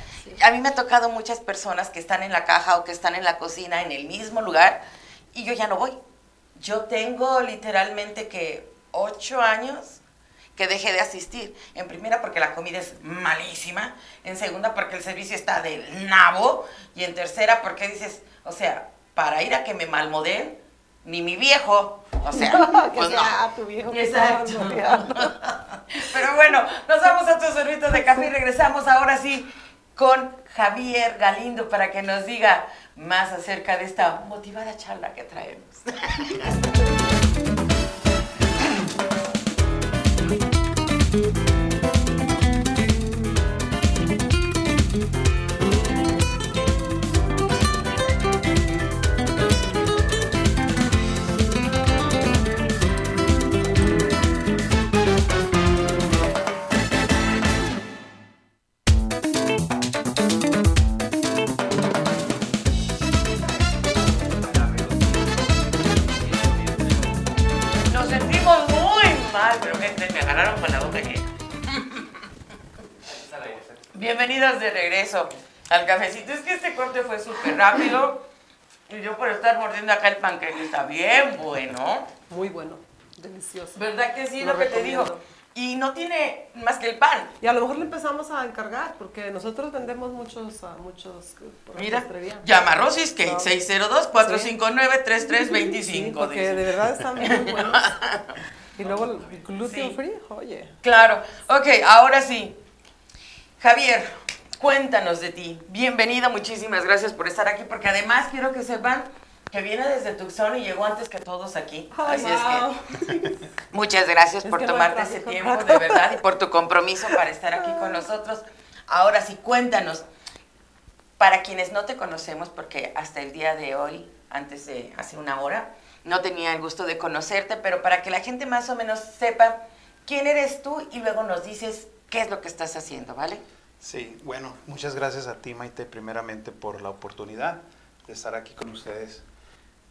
[SPEAKER 1] A mí me ha tocado muchas personas que están en la caja o que están en la cocina en el mismo lugar y yo ya no voy. Yo tengo literalmente que ocho años que dejé de asistir. En primera porque la comida es malísima, en segunda porque el servicio está del nabo y en tercera porque dices, o sea, para ir a que me malmodeen, ni mi viejo, o sea, *laughs*
[SPEAKER 3] que
[SPEAKER 1] pues no.
[SPEAKER 3] sea tu viejo.
[SPEAKER 1] Exacto. *laughs* Pero bueno, nos vamos a tu sorbito de café y regresamos ahora sí con Javier Galindo para que nos diga más acerca de esta motivada charla que traemos. *laughs* Bienvenidos de regreso al cafecito. Es que este corte fue súper rápido y yo por estar mordiendo acá el panqueque está bien bueno.
[SPEAKER 3] Muy bueno, delicioso.
[SPEAKER 1] ¿Verdad que sí?
[SPEAKER 3] Lo
[SPEAKER 1] Lo, que te digo. Y no tiene más que el pan.
[SPEAKER 3] Y a lo mejor le empezamos a encargar, porque nosotros vendemos muchos, ah, muchos eh, por
[SPEAKER 1] Mira, llama a Rosis que
[SPEAKER 3] No.
[SPEAKER 1] 602-459-3325.
[SPEAKER 3] Sí, porque
[SPEAKER 1] dice.
[SPEAKER 3] de verdad están muy buenos. *laughs* Y luego el gluten
[SPEAKER 1] Sí.
[SPEAKER 3] free, oye.
[SPEAKER 1] Claro. Ok, ahora sí. Javier, cuéntanos de ti. Bienvenido, muchísimas gracias por estar aquí, porque además quiero que sepan que viene desde Tucson y llegó antes que todos aquí. Así
[SPEAKER 5] wow.
[SPEAKER 1] es que *laughs* muchas gracias
[SPEAKER 3] Es
[SPEAKER 1] por tomarte ese tiempo, de verdad, y por tu compromiso para estar aquí con nosotros. Ahora sí, cuéntanos. Para quienes no te conocemos, porque hasta el día de hoy, antes de hace una hora, no tenía el gusto de conocerte, pero para que la gente más o menos sepa quién eres tú y luego nos dices qué es lo que estás haciendo, ¿vale?
[SPEAKER 4] Sí, bueno, muchas gracias a ti, Maite, primeramente por la oportunidad de estar aquí con ustedes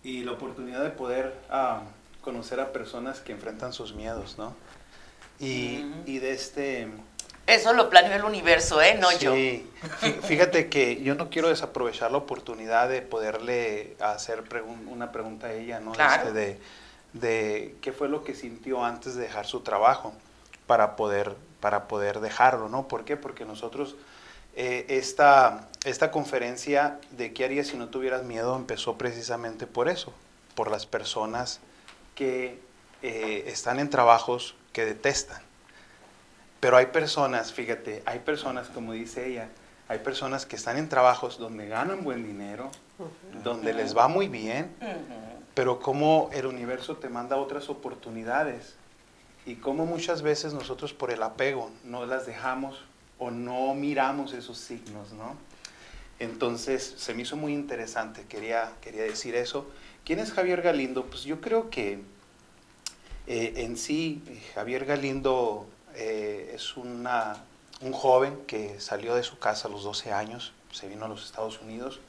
[SPEAKER 4] y la oportunidad de poder ah, conocer a personas que enfrentan sus miedos, ¿no? Y, de este...
[SPEAKER 1] Eso lo planeó el universo, ¿eh? No yo.
[SPEAKER 4] Sí, fí- fíjate que yo no quiero desaprovechar la oportunidad de poderle hacer pregun- una pregunta a ella, ¿no?
[SPEAKER 1] Claro.
[SPEAKER 4] Este, de, de qué fue lo que sintió antes de dejar su trabajo para poder, para poder dejarlo, ¿no? ¿Por qué? Porque nosotros, eh, esta, esta conferencia de qué harías si no tuvieras miedo empezó precisamente por eso, por las personas que eh, están en trabajos que detestan. Pero hay personas, fíjate, hay personas, como dice ella, hay personas que están en trabajos donde ganan buen dinero, donde les va muy bien, pero como el universo te manda otras oportunidades y como muchas veces nosotros por el apego no las dejamos o no miramos esos signos, ¿no? Entonces se me hizo muy interesante, quería, quería decir eso. ¿Quién es Javier Galindo? Pues yo creo que eh, en sí Javier Galindo eh, es una, un joven que salió de su casa a los 12 años, se vino a los Estados Unidos.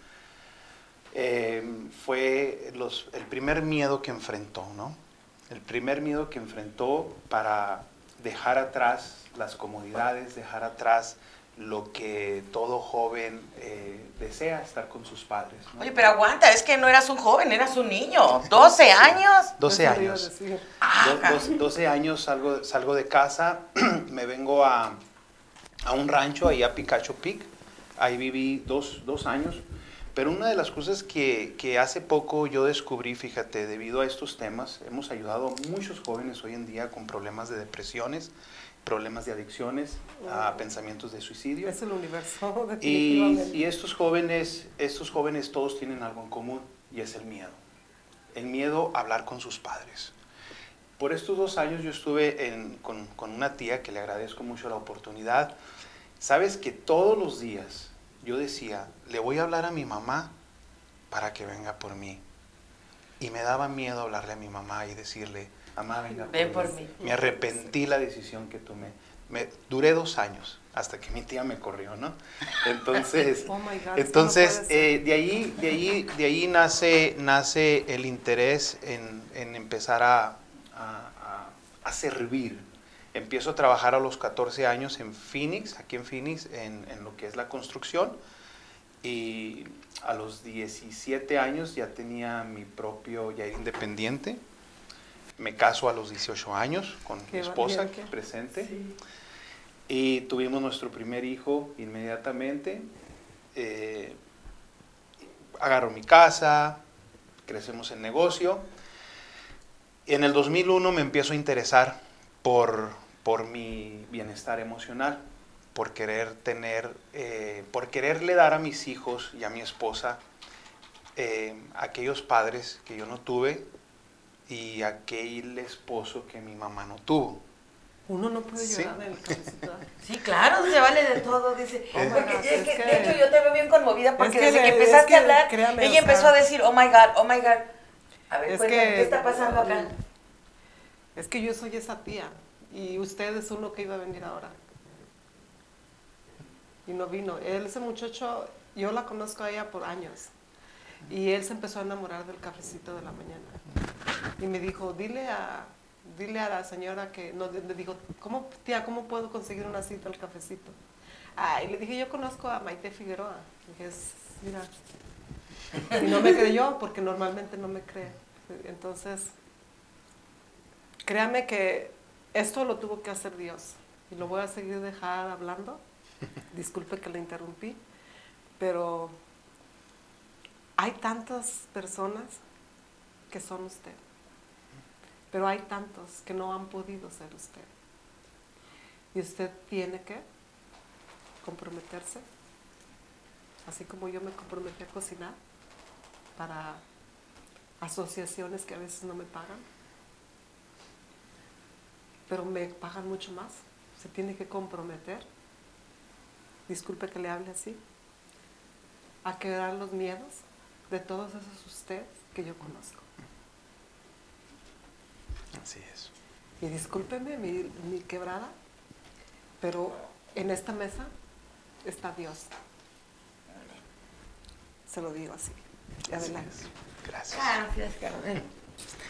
[SPEAKER 4] Eh, fue los- el primer miedo que enfrentó, ¿no? El primer miedo que enfrentó para dejar atrás las comodidades, dejar atrás lo que todo joven eh, desea, estar con sus padres. ¿no?
[SPEAKER 1] Oye, pero aguanta, es que no eras un joven, eras un niño. ¿12 años?
[SPEAKER 4] 12
[SPEAKER 3] Eso le iba a
[SPEAKER 4] años.
[SPEAKER 1] Ah,
[SPEAKER 4] Do- dos- 12 años salgo, salgo de casa, *clears throat* me vengo a, a un rancho, ahí a Picacho Peak. Ahí viví dos, dos años. Pero una de las cosas que, que hace poco yo descubrí, fíjate, debido a estos temas, hemos ayudado a muchos jóvenes hoy en día con problemas de depresiones, problemas de adicciones, a pensamientos de suicidio.
[SPEAKER 3] Es el universo, *laughs*
[SPEAKER 4] Y,
[SPEAKER 3] definitivamente.
[SPEAKER 4] y estos jóvenes, estos jóvenes todos tienen algo en común y es el miedo. El miedo a hablar con sus padres. por estos dos años yo estuve en- con, con una tía que le agradezco mucho la oportunidad. Sabes que todos los días yo decía, le voy a hablar a mi mamá para que venga por mí. Y me daba miedo hablarle a mi mamá y decirle, mamá, venga
[SPEAKER 1] Ven por mí.
[SPEAKER 4] Me arrepentí la decisión que tomé. Me, duré dos años hasta que mi tía me corrió, ¿no? *laughs* Entonces,
[SPEAKER 3] Oh God, no
[SPEAKER 4] entonces eh, de ahí, de ahí, de ahí nace, nace el interés en, en empezar a, a- a- a servir. Empiezo a trabajar a los 14 años en Phoenix, aquí en Phoenix, en, en lo que es la construcción. Y a los 17 años ya tenía mi propio, ya era independiente. Me caso a los 18 años con mi esposa aquí presente. Y tuvimos nuestro primer hijo inmediatamente. Eh, agarro mi casa, crecemos el negocio. En el 2001 me empiezo a interesar por, por mi bienestar emocional, por querer tener, eh, por quererle dar a mis hijos y a mi esposa eh, aquellos padres que yo no tuve y aquel esposo que mi mamá no tuvo.
[SPEAKER 3] Uno no puede
[SPEAKER 4] Sí.
[SPEAKER 3] llorar en el cabecito.
[SPEAKER 1] Sí, claro, se vale de todo, dice.
[SPEAKER 3] Oh my
[SPEAKER 1] Porque
[SPEAKER 3] God,
[SPEAKER 1] es
[SPEAKER 3] es
[SPEAKER 1] que,
[SPEAKER 3] que-
[SPEAKER 1] de hecho, yo te veo bien conmovida porque
[SPEAKER 3] que
[SPEAKER 1] desde que
[SPEAKER 3] es
[SPEAKER 1] empezaste
[SPEAKER 3] que,
[SPEAKER 1] a hablar,
[SPEAKER 3] créame,
[SPEAKER 1] ella empezó a decir, oh my God, oh my God. A ver,
[SPEAKER 3] Es
[SPEAKER 1] cuéntame,
[SPEAKER 3] que-
[SPEAKER 1] ¿qué está pasando acá?
[SPEAKER 3] Es que yo soy esa tía y usted es uno que iba a venir ahora. Y no vino. Él, ese muchacho, yo la conozco a ella por años. Y él se empezó a enamorar del cafecito de la mañana. Y me dijo, dile a, dile a la señora que, no, le dijo, ¿cómo, tía, cómo puedo conseguir una cita al cafecito? Ah, y le dije, yo conozco a Maite Figueroa. "Es- mira. Y no me creyó porque normalmente no me cree. Entonces, créame que esto lo tuvo que hacer Dios. Y lo voy a seguir dejar hablando. *laughs* Disculpe que le interrumpí. Pero hay tantas personas que son usted. Pero hay tantos que no han podido ser usted. Y usted tiene que comprometerse, así como yo me comprometí a cocinar para asociaciones que a veces no me pagan, pero me pagan mucho más. Se tiene que comprometer, disculpe que le hable así, a quebrar los miedos de todos esos ustedes que yo conozco.
[SPEAKER 4] Así es.
[SPEAKER 3] Y discúlpeme mi, mi quebrada, pero en esta mesa está Dios. Se lo digo así. Adelante.
[SPEAKER 4] Gracias.
[SPEAKER 1] Gracias, Carmen.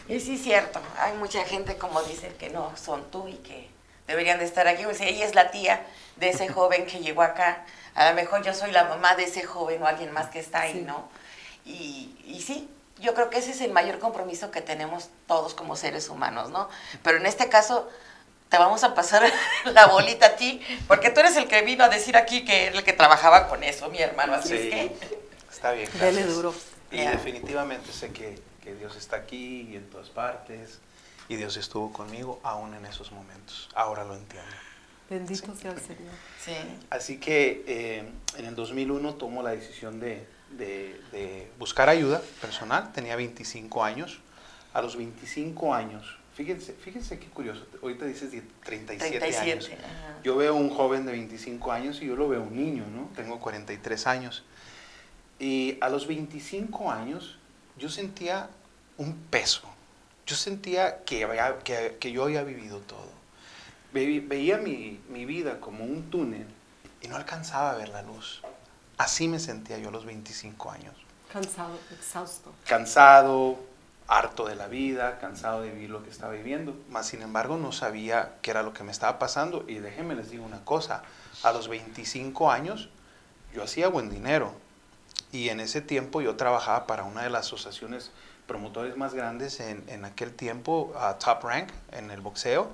[SPEAKER 1] Y sí es cierto, hay mucha gente como dicen que no son tú y que deberían de estar aquí. Pues ella es la tía de ese *laughs* joven que llegó acá. A lo mejor yo soy la mamá de ese joven o alguien más que está ahí,
[SPEAKER 3] Sí.
[SPEAKER 1] ¿no? Y, y sí, yo creo que ese es el mayor compromiso que tenemos todos como seres humanos, ¿no? Pero en este caso te vamos a pasar *laughs* la bolita a ti, porque tú eres el que vino a decir aquí que era el que trabajaba con eso, mi hermano. Así
[SPEAKER 4] Sí,
[SPEAKER 1] es que...
[SPEAKER 4] está bien.
[SPEAKER 3] Dele
[SPEAKER 4] gracias.
[SPEAKER 3] duro.
[SPEAKER 4] Y definitivamente sé que, que Dios está aquí y en todas partes. Y Dios estuvo conmigo aún en esos momentos. Ahora lo entiendo.
[SPEAKER 3] Bendito sea el Señor.
[SPEAKER 1] Sí.
[SPEAKER 4] Así que eh, en el 2001 tomo la decisión de, de- de buscar ayuda personal. Tenía 25 años. A los 25 años, fíjense, fíjense qué curioso. Ahorita dices de 37,
[SPEAKER 1] 37.
[SPEAKER 4] años.
[SPEAKER 1] ajá.
[SPEAKER 4] Yo veo un joven de 25 años y yo lo veo un niño, ¿no? Tengo 43 años. Y a los 25 años yo sentía un peso. Yo sentía que, había- que, que yo había vivido todo. Ve- veía mi, mi vida como un túnel y no alcanzaba a ver la luz. Así me sentía yo a los 25 años.
[SPEAKER 3] Cansado, exhausto.
[SPEAKER 4] Cansado, harto de la vida, cansado de vivir lo que estaba viviendo. Más sin embargo no sabía qué era lo que me estaba pasando. Y déjenme les digo una cosa, a los 25 años yo hacía buen dinero. Y en ese tiempo yo trabajaba para una de las asociaciones promotores más grandes en, en aquel tiempo, ah, Top Rank, en el boxeo,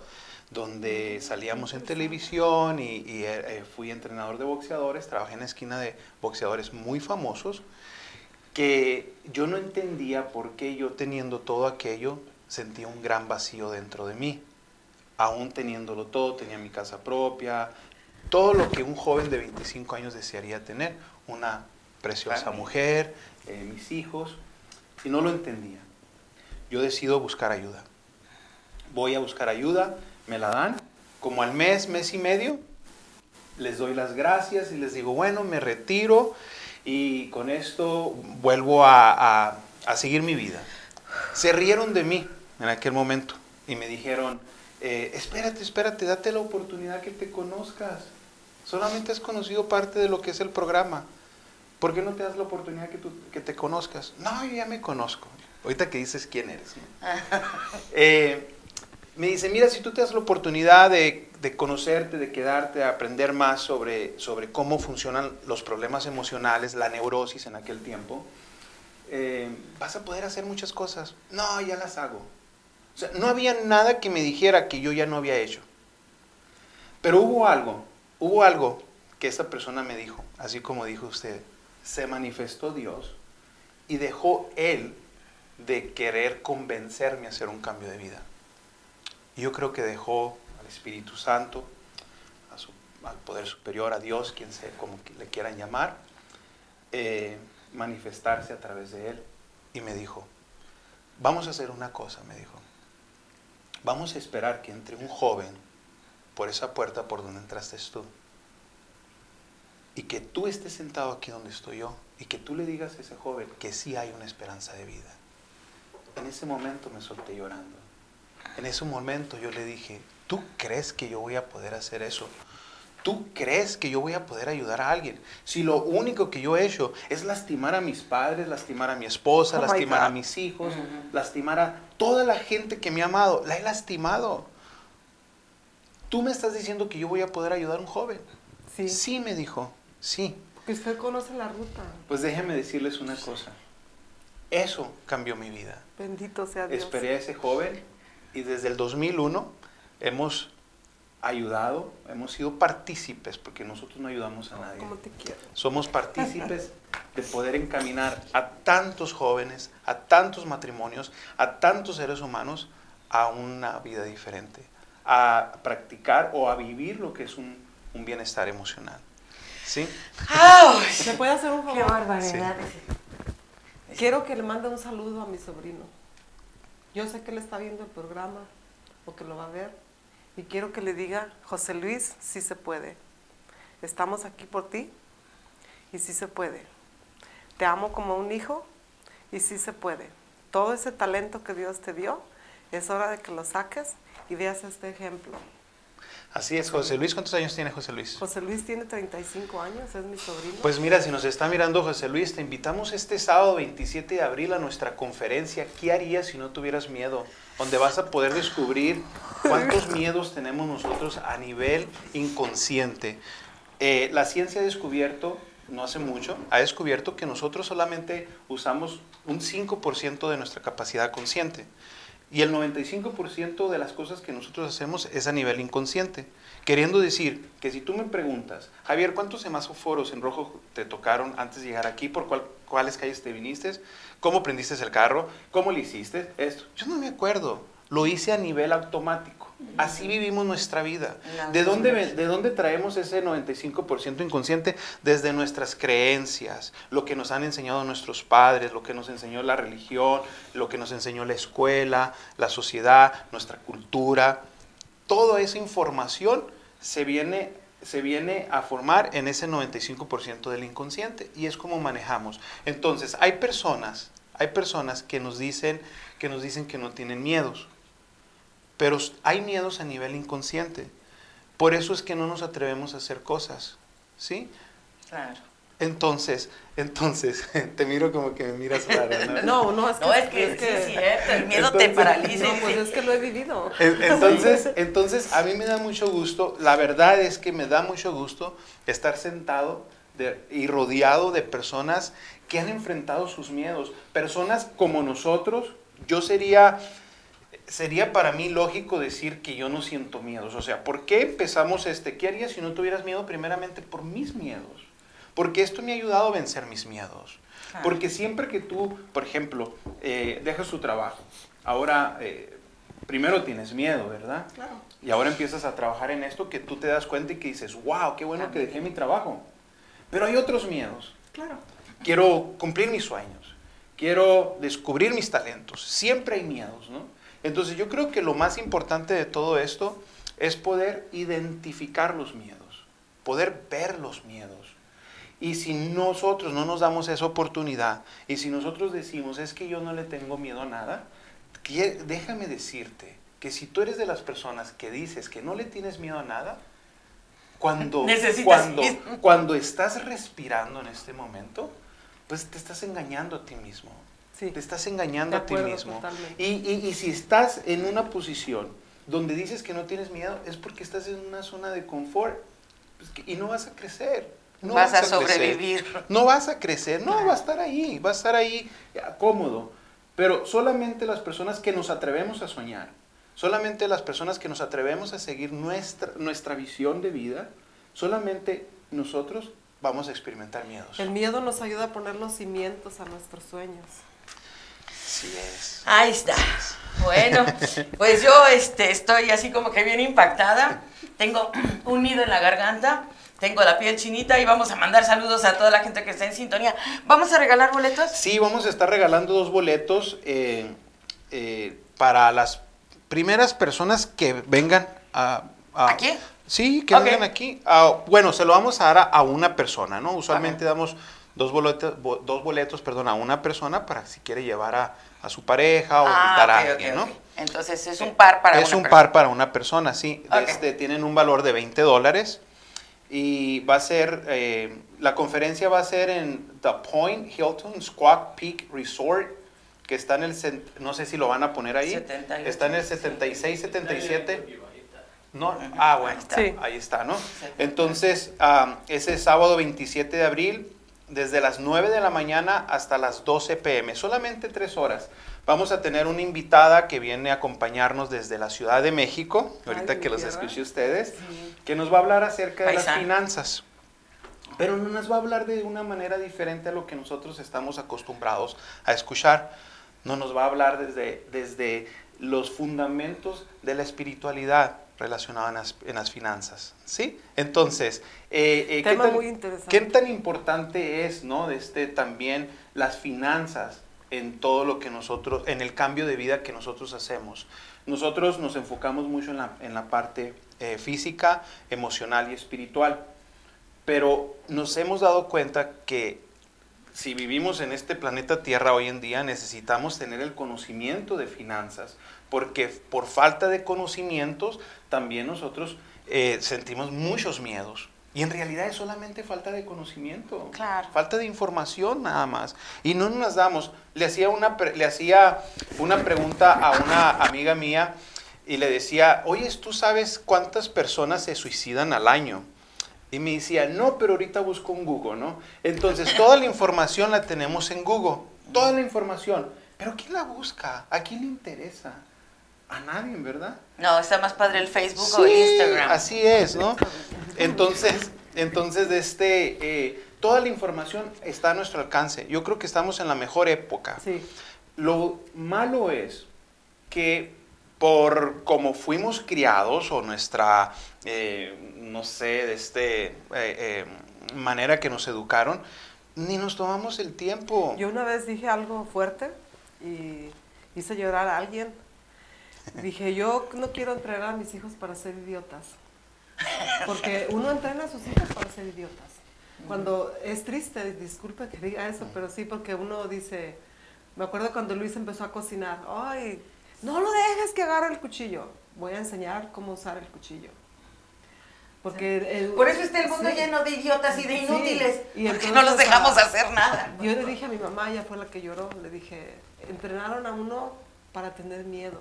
[SPEAKER 4] donde salíamos en televisión y, y, eh, fui entrenador de boxeadores, trabajé en la esquina de boxeadores muy famosos, que yo no entendía por qué yo teniendo todo aquello sentía un gran vacío dentro de mí. Aún teniéndolo todo, tenía mi casa propia, todo lo que un joven de 25 años desearía tener, una preciosa mujer, eh, mis hijos, y no lo entendía. Yo decido buscar ayuda. voy a buscar ayuda, me la dan. Como al mes, mes y medio, les doy las gracias y les digo, bueno, me retiro y con esto vuelvo a, a- a seguir mi vida. Se rieron de mí en aquel momento y me dijeron, eh, espérate, espérate, date la oportunidad que te conozcas. Solamente has conocido parte de lo que es el programa. ¿Por qué no te das la oportunidad que, tú- que te conozcas? No, yo ya me conozco. Ahorita que dices quién eres. ¿no? *laughs* Eh, me dice, mira, si tú te das la oportunidad de, de conocerte, de quedarte, de aprender más sobre, sobre cómo funcionan los problemas emocionales, la neurosis en aquel tiempo, eh, vas a poder hacer muchas cosas. No, ya las hago. O sea, no había nada que me dijera que yo ya no había hecho. Pero hubo algo, hubo algo que esta persona me dijo, así como dijo usted, se manifestó Dios y dejó Él de querer convencerme a hacer un cambio de vida. Yo creo que dejó al Espíritu Santo, al Poder Superior, a Dios, quien sea, como le quieran llamar, eh, manifestarse a través de Él. Y me dijo, vamos a hacer una cosa, me dijo. Vamos a esperar que entre un joven por esa puerta por donde entraste tú. Y que tú estés sentado aquí donde estoy yo. Y que tú le digas a ese joven que sí hay una esperanza de vida. En ese momento me solté llorando. En ese momento yo le dije, ¿tú crees que yo voy a poder hacer eso? ¿Tú crees que yo voy a poder ayudar a alguien? Si lo único que yo he hecho es lastimar a mis padres, lastimar a mi esposa,
[SPEAKER 3] Oh
[SPEAKER 4] lastimar a mis hijos, lastimar a toda la gente que me ha amado, la he lastimado. Tú me estás diciendo que yo voy a poder ayudar a un joven.
[SPEAKER 3] Sí.
[SPEAKER 4] Sí, me dijo, sí.
[SPEAKER 3] Que usted conoce la ruta.
[SPEAKER 4] Pues déjenme decirles una cosa. Eso cambió mi vida.
[SPEAKER 3] Bendito sea Dios.
[SPEAKER 4] Esperé a ese joven y desde el 2001 hemos ayudado, hemos sido partícipes, porque nosotros no ayudamos a nadie.
[SPEAKER 3] Como te quiero.
[SPEAKER 4] Somos *laughs* partícipes de poder encaminar a tantos jóvenes, a tantos matrimonios, a tantos seres humanos a una vida diferente, a practicar o a vivir lo que es un, un bienestar emocional. ¿Sí?
[SPEAKER 1] ¡Ay!
[SPEAKER 3] ¿Se puede hacer un
[SPEAKER 1] ¡Qué
[SPEAKER 3] favor?
[SPEAKER 1] barbaridad!
[SPEAKER 3] Quiero que le mande un saludo a mi sobrino. Yo sé que él está viendo el programa o que lo va a ver. Y quiero que le diga, José Luis, sí se puede. Estamos aquí por ti y sí se puede. Te amo como un hijo y sí se puede. Todo ese talento que Dios te dio, es hora de que lo saques y veas este ejemplo.
[SPEAKER 4] Así es, José Luis. ¿Cuántos años tiene José Luis?
[SPEAKER 3] José Luis tiene 35 años, es mi sobrino.
[SPEAKER 4] Pues mira, si nos está mirando José Luis, te invitamos este sábado 27 de abril a nuestra conferencia ¿Qué harías si no tuvieras miedo? Donde vas a poder descubrir cuántos *laughs* miedos tenemos nosotros a nivel inconsciente. Eh, la ciencia ha descubierto, no hace mucho, ha descubierto que nosotros solamente usamos un 5% de nuestra capacidad consciente. Y el 95% de las cosas que nosotros hacemos es a nivel inconsciente. Queriendo decir que si tú me preguntas, Javier, ¿cuántos semáforos en rojo te tocaron antes de llegar aquí? ¿Por cuál- cuáles calles te viniste? ¿Cómo prendiste el carro? ¿Cómo lo hiciste? Esto. Yo no me acuerdo. Lo hice a nivel automático. Así vivimos nuestra vida. ¿De dónde, ¿De dónde traemos ese 95% inconsciente? Desde nuestras creencias, lo que nos han enseñado nuestros padres, lo que nos enseñó la religión, lo que nos enseñó la escuela, la sociedad, nuestra cultura. Toda esa información se viene, se viene a formar en ese 95% del inconsciente y es como manejamos. Entonces, hay personas, hay personas que nos dicen que nos dicen que no tienen miedos, pero hay miedos a nivel inconsciente. Por eso es que no nos atrevemos a hacer cosas, ¿sí?
[SPEAKER 1] Claro.
[SPEAKER 4] Entonces, entonces, *laughs* te miro como que me miras raro, ¿no? *laughs*
[SPEAKER 3] No, no, es que...
[SPEAKER 1] No, es que, sí es cierto, el miedo te paraliza.
[SPEAKER 3] No, pues es que lo he vivido.
[SPEAKER 4] En- Entonces, entonces, a mí me da mucho gusto, la verdad es que me da mucho gusto estar sentado de- y rodeado de personas que han enfrentado sus miedos, personas como nosotros. Yo sería, sería para mí lógico decir que yo no siento miedos. O sea, ¿por qué empezamos este? ¿Qué harías si no tuvieras miedo? Primeramente por mis miedos. Porque esto me ha ayudado a vencer mis miedos.
[SPEAKER 1] Claro.
[SPEAKER 4] Porque siempre que tú, por ejemplo, eh, dejas tu trabajo, ahora eh, primero tienes miedo, ¿verdad?
[SPEAKER 5] Claro.
[SPEAKER 4] Y ahora empiezas a trabajar en esto que tú te das cuenta y que dices, wow, qué bueno que dejé mi trabajo. Pero hay otros miedos.
[SPEAKER 5] Claro.
[SPEAKER 4] Quiero cumplir mis sueños. Quiero descubrir mis talentos. Siempre hay miedos, ¿no? Entonces yo creo que lo más importante de todo esto es poder identificar los miedos, poder ver los miedos. Y si nosotros no nos damos esa oportunidad, y si nosotros decimos, es que yo no le tengo miedo a nada, déjame decirte que si tú eres de las personas que dices que no le tienes miedo a nada, cuando, *laughs* cuando, cuando estás respirando en este momento, pues te estás engañando a ti mismo. Te estás engañando a ti mismo. Y, y, si estás en una posición donde dices que no tienes miedo, es porque estás en una zona de confort pues y no vas a crecer. No
[SPEAKER 1] vas, a, sobrevivir.
[SPEAKER 4] No vas a crecer, no, va a estar ahí, va a estar ahí cómodo. Pero solamente las personas que nos atrevemos a soñar, solamente las personas que nos atrevemos a seguir nuestra, nuestra visión de vida, solamente nosotros vamos a experimentar miedos.
[SPEAKER 3] El miedo nos ayuda a poner los cimientos a nuestros sueños.
[SPEAKER 4] Así es.
[SPEAKER 1] Ahí está. Bueno, *laughs* pues yo este, estoy así como que bien impactada. Tengo *clears throat* un nido en la garganta tengo la piel chinita y vamos a mandar saludos a toda la gente que está en sintonía. ¿Vamos a regalar boletos?
[SPEAKER 4] Sí, vamos a estar regalando dos boletos eh, eh, para las primeras personas que vengan a...
[SPEAKER 1] ¿Aquí?
[SPEAKER 4] Sí, que vengan aquí. Ah, bueno, se lo vamos a dar a, una persona, ¿no? Usualmente damos dos boletos, dos boletos perdón, a una persona para si quiere llevar a, su pareja o
[SPEAKER 1] ah, invitar a alguien, ¿no? Entonces es un par para
[SPEAKER 4] es un par para una persona, sí. Este, tienen un valor de 20 dólares y va a ser, eh, la conferencia va a ser en The Point Hilton Squawk Peak Resort, que está en el, no sé si lo van a poner ahí, está en el 76, 77. No, ah, bueno, ahí está, ¿no? Entonces, ese sábado 27 de abril, desde las 9 de la mañana hasta las 12 pm, solamente tres horas. Vamos a tener una invitada que viene a acompañarnos desde la Ciudad de México, ahorita que los escuché ustedes, que nos va a hablar acerca de las finanzas. Pero no nos va a hablar de una manera diferente a lo que nosotros estamos acostumbrados a escuchar. No nos va a hablar desde, desde los fundamentos de la espiritualidad relacionada en las, finanzas. ¿sí? Entonces,
[SPEAKER 3] eh, eh, ¿qué, tan,
[SPEAKER 4] ¿qué, tan, importante es ¿no? este, también las finanzas en todo lo que nosotros, en el cambio de vida que nosotros hacemos. Nosotros nos enfocamos mucho en la, en la parte eh, física, emocional y espiritual, pero nos hemos dado cuenta que si vivimos en este planeta Tierra hoy en día necesitamos tener el conocimiento de finanzas, porque por falta de conocimientos también nosotros eh, sentimos muchos miedos. Y en realidad es solamente falta de conocimiento, falta de información nada más. Y no nos damos. Le hacía, una, le hacía una pregunta a una amiga mía y le decía, oye, ¿tú sabes cuántas personas se suicidan al año? Y me decía, no, pero ahorita busco en Google, ¿no? Entonces, toda la información la tenemos en Google, toda la información. Pero ¿quién la busca? ¿A quién le interesa? A nadie, ¿verdad?
[SPEAKER 1] No, está más padre el Facebook o el Instagram.
[SPEAKER 4] Así es, ¿no? Entonces, entonces este, eh, toda la información está a nuestro alcance. Yo creo que estamos en la mejor época.
[SPEAKER 3] Sí.
[SPEAKER 4] Lo malo es que por como fuimos criados o nuestra, eh, no sé, de este, eh, manera que nos educaron, ni nos tomamos el tiempo.
[SPEAKER 3] Yo una vez dije algo fuerte y hice llorar a alguien Dije, yo no quiero entrenar a mis hijos para ser idiotas. Porque *laughs* uno entrena a sus hijos para ser idiotas. Cuando es triste, disculpe que diga eso, pero sí porque uno dice, me acuerdo cuando Luis empezó a cocinar, ay, no lo dejes que agarre el cuchillo, voy a enseñar cómo usar el cuchillo. Porque
[SPEAKER 1] Por eso está el mundo lleno de idiotas y de inútiles, y porque no los dejamos hacer nada.
[SPEAKER 3] Yo le dije a mi mamá, ella fue la que lloró, le dije, entrenaron a uno para tener miedo.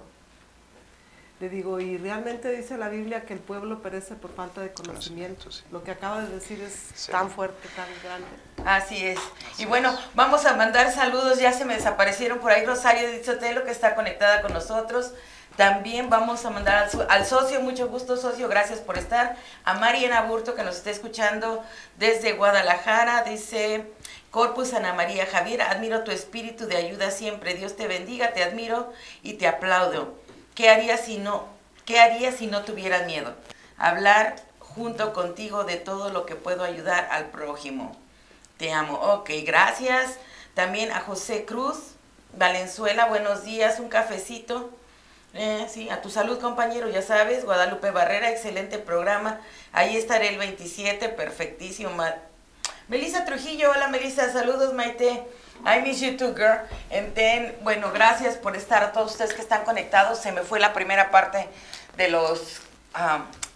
[SPEAKER 3] Le digo, y realmente dice la Biblia que el pueblo perece por falta de conocimiento. Lo que acaba de decir es tan fuerte, tan grande.
[SPEAKER 1] Así es. y bueno, vamos a mandar saludos. Ya se me desaparecieron por ahí Rosario Dichotelo, que está conectada con nosotros. También vamos a mandar al, socio, mucho gusto socio, gracias por estar. A Mariana Burto, que nos está escuchando desde Guadalajara, dice Corpus Ana María Javier, admiro tu espíritu de ayuda siempre. Dios te bendiga, te admiro y te aplaudo. ¿Qué harías si no, qué haría si no tuviera miedo? Hablar junto contigo de todo lo que puedo ayudar al prójimo. Te amo. Ok, gracias. También a José Cruz, Valenzuela, buenos días, un cafecito. Eh, sí, a tu salud, compañero, ya sabes, Guadalupe Barrera, excelente programa. Ahí estaré el 27, perfectísimo. Melissa Trujillo, hola Melissa, saludos Maite. I miss you too, girl. And then, bueno, gracias por estar a todos ustedes que están conectados. Se me fue la primera parte de los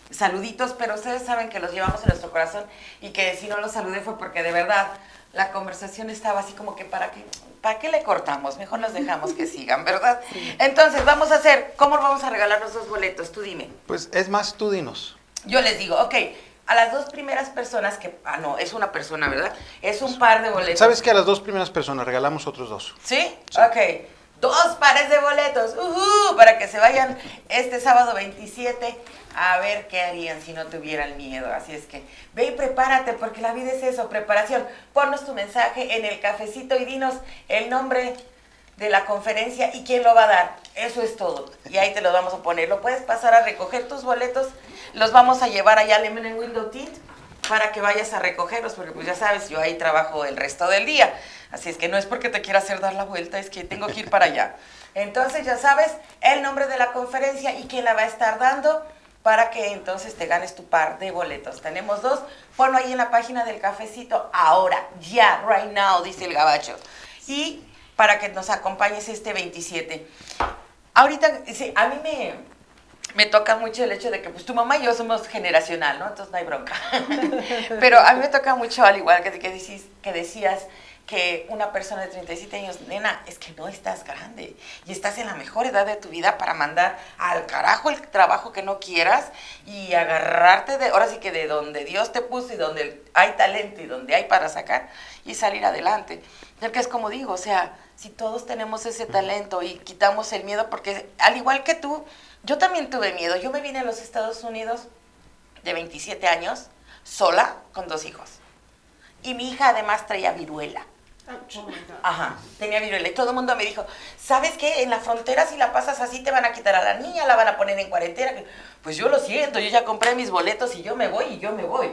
[SPEAKER 1] saluditos, pero ustedes saben que los llevamos en nuestro corazón y que si no los saludé fue porque de verdad la conversación estaba así como que para qué, para qué le cortamos, mejor los dejamos que sigan, ¿verdad? Entonces, vamos a hacer, ¿cómo vamos a regalar los dos boletos? Tú dime.
[SPEAKER 4] Pues es más, tú dinos.
[SPEAKER 1] Yo les digo, ok, a las dos primeras personas que, ah, no, es una persona, ¿verdad? Es un par de boletos.
[SPEAKER 4] ¿Sabes que a las dos primeras personas regalamos otros dos?
[SPEAKER 1] ¿Sí? Ok. Dos pares de boletos, ujú, para que se vayan este sábado 27 a ver qué harían si no tuvieran miedo. Así es que ve y prepárate, porque la vida es eso, preparación. Ponnos tu mensaje en el cafecito y dinos el nombre de la conferencia y quién lo va a dar. Eso es todo. Y ahí te lo vamos a poner. Lo puedes pasar a recoger tus boletos. Los vamos a llevar allá al en Window Tint para que vayas a recogerlos, porque pues ya sabes, yo ahí trabajo el resto del día. Así es que no es porque te quiera hacer dar la vuelta, es que tengo que ir para allá. Entonces ya sabes el nombre de la conferencia y quién la va a estar dando para que entonces te ganes tu par de boletos. Tenemos dos, ponlo ahí en la página del cafecito, ahora, ya, right now, dice el gabacho. Y para que nos acompañes este 27. Ahorita, sí, a mí me, me toca mucho el hecho de que pues tu mamá y yo somos generacional, ¿no? Entonces no hay bronca. *laughs* Pero a mí me toca mucho, al igual que, que, decís, que decías que una persona de 37 años, nena, es que no estás grande y estás en la mejor edad de tu vida para mandar al carajo el trabajo que no quieras y agarrarte de, ahora sí que de donde Dios te puso y donde hay talento y donde hay para sacar y salir adelante. Porque es como digo, o sea, si todos tenemos ese talento y quitamos el miedo, porque al igual que tú, yo también tuve miedo. Yo me vine a los Estados Unidos de 27 años, sola, con dos hijos. Y mi hija además traía viruela.
[SPEAKER 3] Oh.
[SPEAKER 1] Ajá, tenía viruela. Y todo el mundo me dijo, ¿sabes qué? En la frontera si la pasas así te van a quitar a la niña, la van a poner en cuarentena. Pues yo lo siento, yo ya compré mis boletos y yo me voy y yo me voy.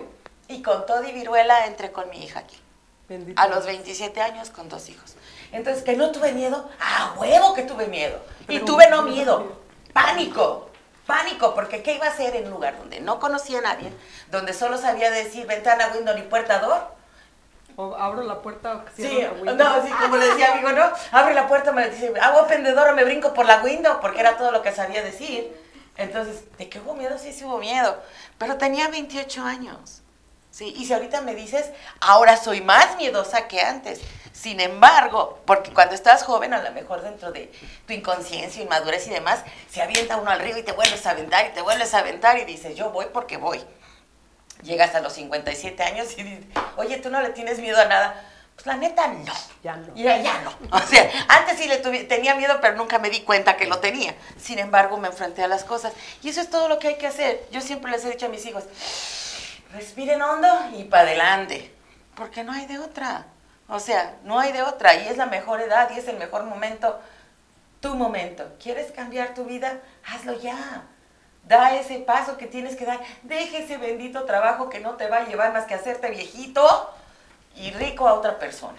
[SPEAKER 1] Y con todo y viruela entré con mi hija aquí.
[SPEAKER 3] Bendito
[SPEAKER 1] A los
[SPEAKER 3] Dios.
[SPEAKER 1] 27 años con dos hijos. Entonces, que no tuve miedo, a huevo que tuve miedo. Y tuve no miedo, pánico, pánico, porque ¿qué iba a hacer en un lugar donde no conocía a nadie, donde solo sabía decir ventana, window ni puerta, door?
[SPEAKER 3] O abro la puerta o
[SPEAKER 1] Sí,
[SPEAKER 3] la window.
[SPEAKER 1] no, sí, como le decía amigo, ¿no? Abre la puerta, me dice, hago door o me brinco por la window, porque era todo lo que sabía decir. Entonces, ¿de qué hubo miedo? Sí, sí hubo miedo. Pero tenía 28 años. Sí, y si ahorita me dices, ahora soy más miedosa que antes. Sin embargo, porque cuando estás joven, a lo mejor dentro de tu inconsciencia, inmadurez y demás, se avienta uno al río y te vuelves a aventar y te vuelves a aventar y dices, yo voy porque voy. Llegas a los 57 años y dices, oye, ¿tú no le tienes miedo a nada? Pues la neta, no.
[SPEAKER 3] Ya no.
[SPEAKER 1] Ya, ya no. O sea, antes sí le tenía miedo, pero nunca me di cuenta que lo tenía. Sin embargo, me enfrenté a las cosas. Y eso es todo lo que hay que hacer. Yo siempre les he dicho a mis hijos, respiren hondo y para adelante. Porque no hay de otra. O sea, no hay de otra. Y es la mejor edad y es el mejor momento. Tu momento. ¿Quieres cambiar tu vida? Hazlo ya. Da ese paso que tienes que dar. Deja ese bendito trabajo que no te va a llevar más que hacerte viejito y rico a otra persona.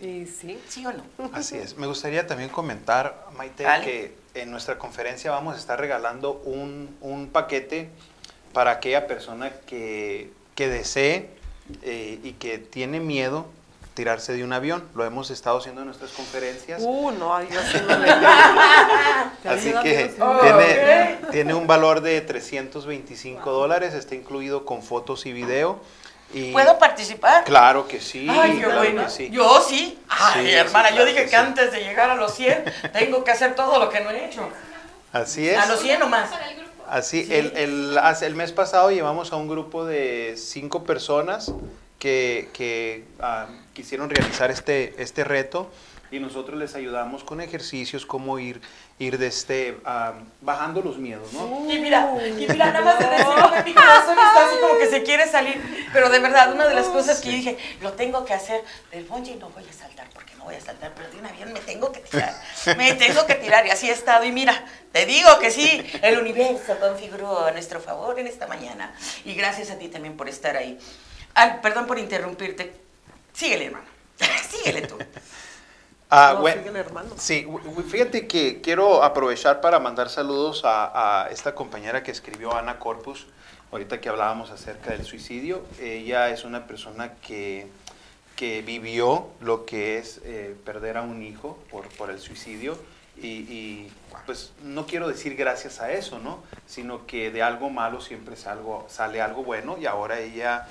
[SPEAKER 3] Y sí.
[SPEAKER 1] ¿Sí o no?
[SPEAKER 4] Así es. Me gustaría también comentar, Maite, que en nuestra conferencia vamos a estar regalando un, un paquete para aquella persona que, que desee eh, y que tiene miedo tirarse de un avión. Lo hemos estado haciendo en nuestras conferencias.
[SPEAKER 3] Uh, no, ay, yo *laughs* sí no
[SPEAKER 4] Así que.
[SPEAKER 1] Oh,
[SPEAKER 4] tiene, tiene un valor de 325 dólares, está incluido con fotos y video. Y
[SPEAKER 1] ¿Puedo participar?
[SPEAKER 4] Claro que sí.
[SPEAKER 1] Ay, qué
[SPEAKER 4] claro
[SPEAKER 1] bueno.
[SPEAKER 4] que sí.
[SPEAKER 1] Yo sí. Ay,
[SPEAKER 4] Sí,
[SPEAKER 1] hermana,
[SPEAKER 4] sí,
[SPEAKER 1] yo dije
[SPEAKER 4] que
[SPEAKER 1] que
[SPEAKER 4] sí.
[SPEAKER 1] antes de llegar a los 100 tengo que hacer todo lo que no he hecho.
[SPEAKER 4] Así es.
[SPEAKER 1] A los 100 o más.
[SPEAKER 4] Así,
[SPEAKER 1] Sí.
[SPEAKER 4] el, el, hace- el mes pasado llevamos a un grupo de cinco personas que, que ah, quisieron realizar este, este reto y nosotros les ayudamos con ejercicios, cómo ir, ir de este, ah, bajando los miedos, ¿no?
[SPEAKER 1] Y mira, y mira, nada más de decirlo, mi corazón está así como que se quiere salir. Pero de verdad, una de las cosas que yo dije, lo tengo que hacer, del bungee no voy a saltar, porque no voy a saltar, pero de un avión me tengo que tirar. Me tengo que tirar, y así he estado. Y mira, te digo que sí, el universo configuró a nuestro favor en esta mañana. Y gracias a ti también por estar ahí. Ah, perdón por interrumpirte. Síguele, hermano. *laughs* Síguele tú.
[SPEAKER 4] Ah,
[SPEAKER 3] No,
[SPEAKER 4] bueno,
[SPEAKER 3] hermanos.
[SPEAKER 4] Sí, fíjate que quiero aprovechar para mandar saludos a, a esta compañera que escribió, Ana Corpus, ahorita que hablábamos acerca del suicidio. Ella es una persona que, que vivió lo que es eh, perder a un hijo por, por el suicidio y, y, pues no quiero decir gracias a eso, ¿no? Sino que de algo malo siempre sale algo bueno y ahora ella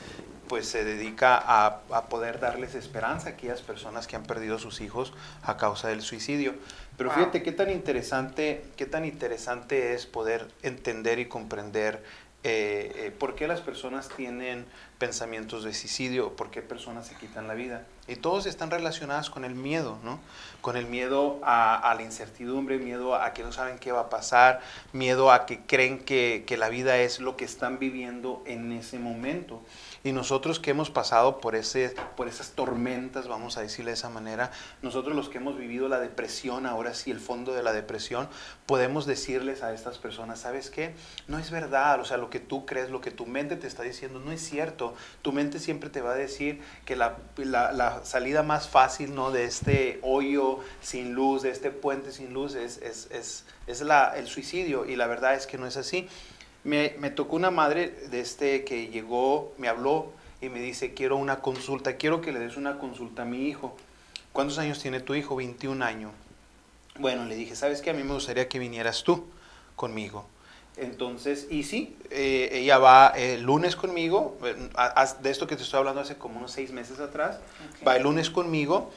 [SPEAKER 4] pues se dedica a, a poder darles esperanza a aquellas personas que han perdido a sus hijos a causa del suicidio. Pero
[SPEAKER 1] Wow.
[SPEAKER 4] fíjate qué tan interesante, qué tan interesante es poder entender y comprender eh, eh, por qué las personas tienen pensamientos de suicidio, por qué personas se quitan la vida. Y todos están relacionados con el miedo, ¿no? Con el miedo a, a la incertidumbre, miedo a que no saben qué va a pasar, miedo a que creen que, que la vida es lo que están viviendo en ese momento. Y nosotros que hemos pasado por, ese, por esas tormentas, vamos a decirle de esa manera, nosotros los que hemos vivido la depresión, ahora sí el fondo de la depresión, podemos decirles a estas personas, ¿sabes qué? No es verdad, o sea, lo que tú crees, lo que tu mente te está diciendo, no es cierto. Tu mente siempre te va a decir que la, la- la salida más fácil, ¿no? De este hoyo sin luz, de este puente sin luz, es, es, es, es la, el suicidio. Y la verdad es que no es así. Me, me tocó una madre de este que llegó, me habló y me dice, quiero una consulta, quiero que le des una consulta a mi hijo. ¿Cuántos años tiene tu hijo? 21 años. Bueno, le dije, ¿sabes qué? A mí me gustaría que vinieras tú conmigo. Entonces, y sí, eh, ella va el lunes conmigo, eh, a- a- de esto que te estoy hablando hace como unos seis meses atrás, va el lunes conmigo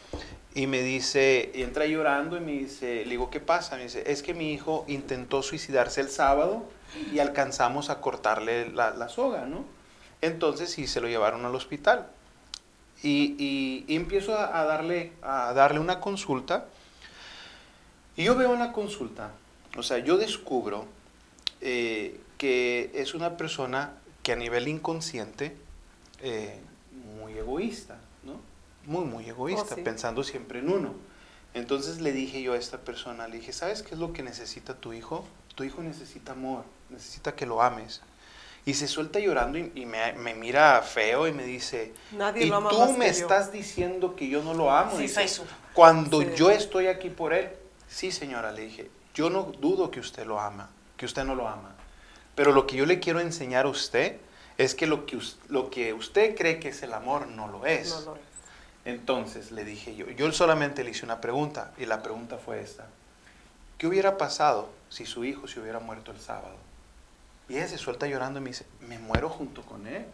[SPEAKER 4] y me dice, y entra llorando y me dice, le digo, ¿qué pasa? Me dice, es que mi hijo intentó suicidarse el sábado y alcanzamos a cortarle la, la soga, ¿no? Entonces sí, se lo llevaron al hospital. Y, y- y empiezo a, a darle, a darle una consulta. Y yo veo en la consulta, o sea, yo descubro eh, que es una persona que a nivel inconsciente, eh, muy egoísta, ¿no? Muy, muy egoísta,
[SPEAKER 3] Oh, sí.
[SPEAKER 4] pensando siempre en uno. Entonces le dije yo a esta persona, le dije, ¿sabes qué es lo que necesita tu hijo? Tu hijo necesita amor, necesita que lo ames. Y se suelta llorando y, y me, me mira feo y me dice,
[SPEAKER 3] Nadie
[SPEAKER 4] y
[SPEAKER 3] lo ama
[SPEAKER 4] tú
[SPEAKER 3] más
[SPEAKER 4] me
[SPEAKER 3] que yo".
[SPEAKER 4] estás diciendo que yo no lo amo.
[SPEAKER 1] Sí,
[SPEAKER 4] Dice,
[SPEAKER 1] soy
[SPEAKER 4] Cuando
[SPEAKER 3] Sí.
[SPEAKER 4] yo estoy aquí por él, sí señora, le dije, yo no dudo que usted lo ama, que usted no lo ama. Pero lo que yo le quiero enseñar a usted es que lo que, lo que usted cree que es el amor no lo es.
[SPEAKER 3] No lo es.
[SPEAKER 4] Entonces le dije yo, yo solamente le hice una pregunta y la pregunta fue esta. ¿Qué hubiera pasado si su hijo se hubiera muerto el sábado? Y ella se suelta llorando y me dice, me muero junto con él.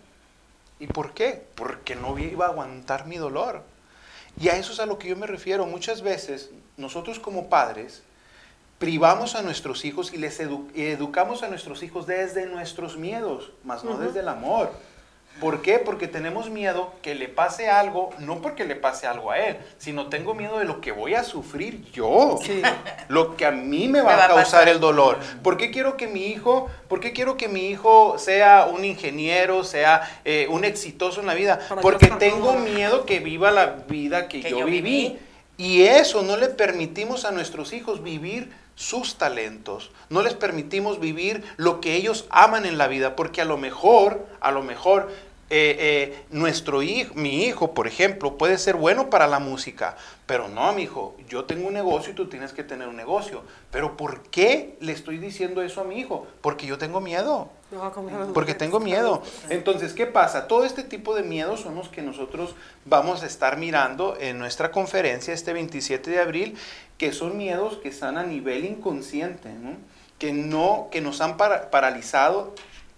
[SPEAKER 4] ¿Y por qué? Porque no iba a aguantar mi dolor. Y a eso es a lo que yo me refiero. Muchas veces nosotros como padres privamos a nuestros hijos y les edu- educamos a nuestros hijos desde nuestros miedos, más no desde el amor. ¿Por qué? Porque tenemos miedo que le pase algo, no porque le pase algo a él, sino tengo miedo de lo que voy a sufrir yo,
[SPEAKER 3] Sí. *laughs*
[SPEAKER 4] lo que a mí me va,
[SPEAKER 1] Me va
[SPEAKER 4] a causar el dolor. ¿Por qué quiero que mi hijo, por qué quiero que mi hijo sea un ingeniero, sea eh, un exitoso en la vida? Porque
[SPEAKER 3] que-
[SPEAKER 4] tengo miedo que viva la vida que,
[SPEAKER 1] Que
[SPEAKER 4] yo,
[SPEAKER 1] yo
[SPEAKER 4] viví.
[SPEAKER 1] viví.
[SPEAKER 4] Y eso no le permitimos a nuestros hijos vivir sus talentos. No les permitimos vivir lo que ellos aman en la vida, porque a lo mejor, a lo mejor eh, eh, nuestro hijo, mi hijo, por ejemplo, puede ser bueno para la música, pero no, mi hijo, yo tengo un negocio y tú tienes que tener un negocio. Pero ¿por qué le estoy diciendo eso a mi hijo? Porque yo tengo miedo. Porque tengo miedo. Entonces, ¿qué pasa? Todo este tipo de miedos son los que nosotros vamos a estar mirando en nuestra conferencia este 27 de abril, que son miedos que están a nivel inconsciente, ¿no? que, no, que nos han para- paralizado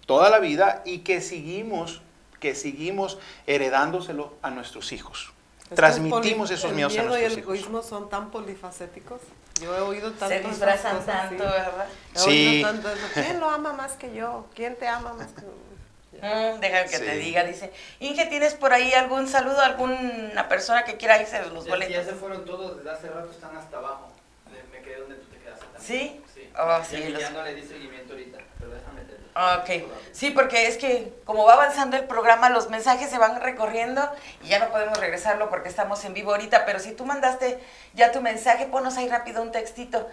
[SPEAKER 4] toda la vida y que seguimos, que seguimos heredándoselo a nuestros hijos. Transmitimos
[SPEAKER 3] el poli-
[SPEAKER 4] esos miedos a
[SPEAKER 3] El miedo y
[SPEAKER 4] nuestros
[SPEAKER 3] el
[SPEAKER 4] hijos.
[SPEAKER 3] egoísmo son tan polifacéticos. Yo he oído tanto.
[SPEAKER 1] Se disfrazan tanto. ¿verdad?
[SPEAKER 3] He
[SPEAKER 4] Sí.
[SPEAKER 3] oído tanto eso. ¿Quién lo ama más que yo? ¿Quién te ama más que yo?
[SPEAKER 1] Mm, deja que te
[SPEAKER 4] Sí.
[SPEAKER 1] diga, dice. Inge, ¿tienes por ahí algún saludo, alguna persona que quiera irse de los
[SPEAKER 6] Ya,
[SPEAKER 1] boletos?
[SPEAKER 6] ya se fueron todos, desde hace rato están hasta abajo. Me, quedé donde tú te quedaste también.
[SPEAKER 1] ¿Sí?
[SPEAKER 6] Sí.
[SPEAKER 1] Oh,
[SPEAKER 6] ya,
[SPEAKER 1] sí,
[SPEAKER 6] que
[SPEAKER 1] los-
[SPEAKER 6] ya no le di seguimiento ahorita, pero déjame te
[SPEAKER 1] Ok, sí, porque es que como va avanzando el programa, los mensajes se van recorriendo y ya no podemos regresarlo porque estamos en vivo ahorita, pero si tú mandaste ya tu mensaje, ponos ahí rápido un textito.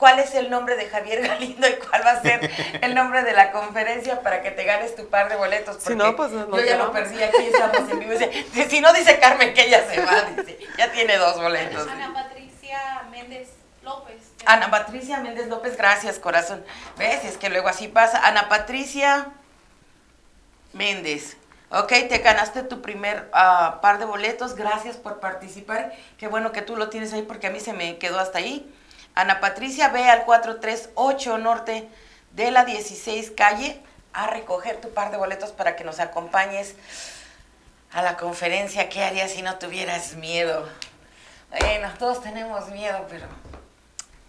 [SPEAKER 1] ¿Cuál es el nombre de Javier *laughs* Galindo y cuál va a ser el nombre de la conferencia para que te ganes tu par de boletos?
[SPEAKER 3] Si no, pues,
[SPEAKER 1] yo ya lo perdí aquí, estamos en vivo. Dice, si, si no, dice Carmen que ella se va, dice, ya tiene dos boletos.
[SPEAKER 7] Ana Patricia Méndez López.
[SPEAKER 1] Ana Patricia Méndez López, gracias, corazón. ¿Ves? Es que luego así pasa. Ana Patricia Méndez. Ok, te ganaste tu primer ah, par de boletos. Gracias por participar. Qué bueno que tú lo tienes ahí porque a mí se me quedó hasta ahí. Ana Patricia, ve al 438 Norte de la 16 calle a recoger tu par de boletos para que nos acompañes a la conferencia. ¿Qué harías si no tuvieras miedo? Bueno, todos tenemos miedo, pero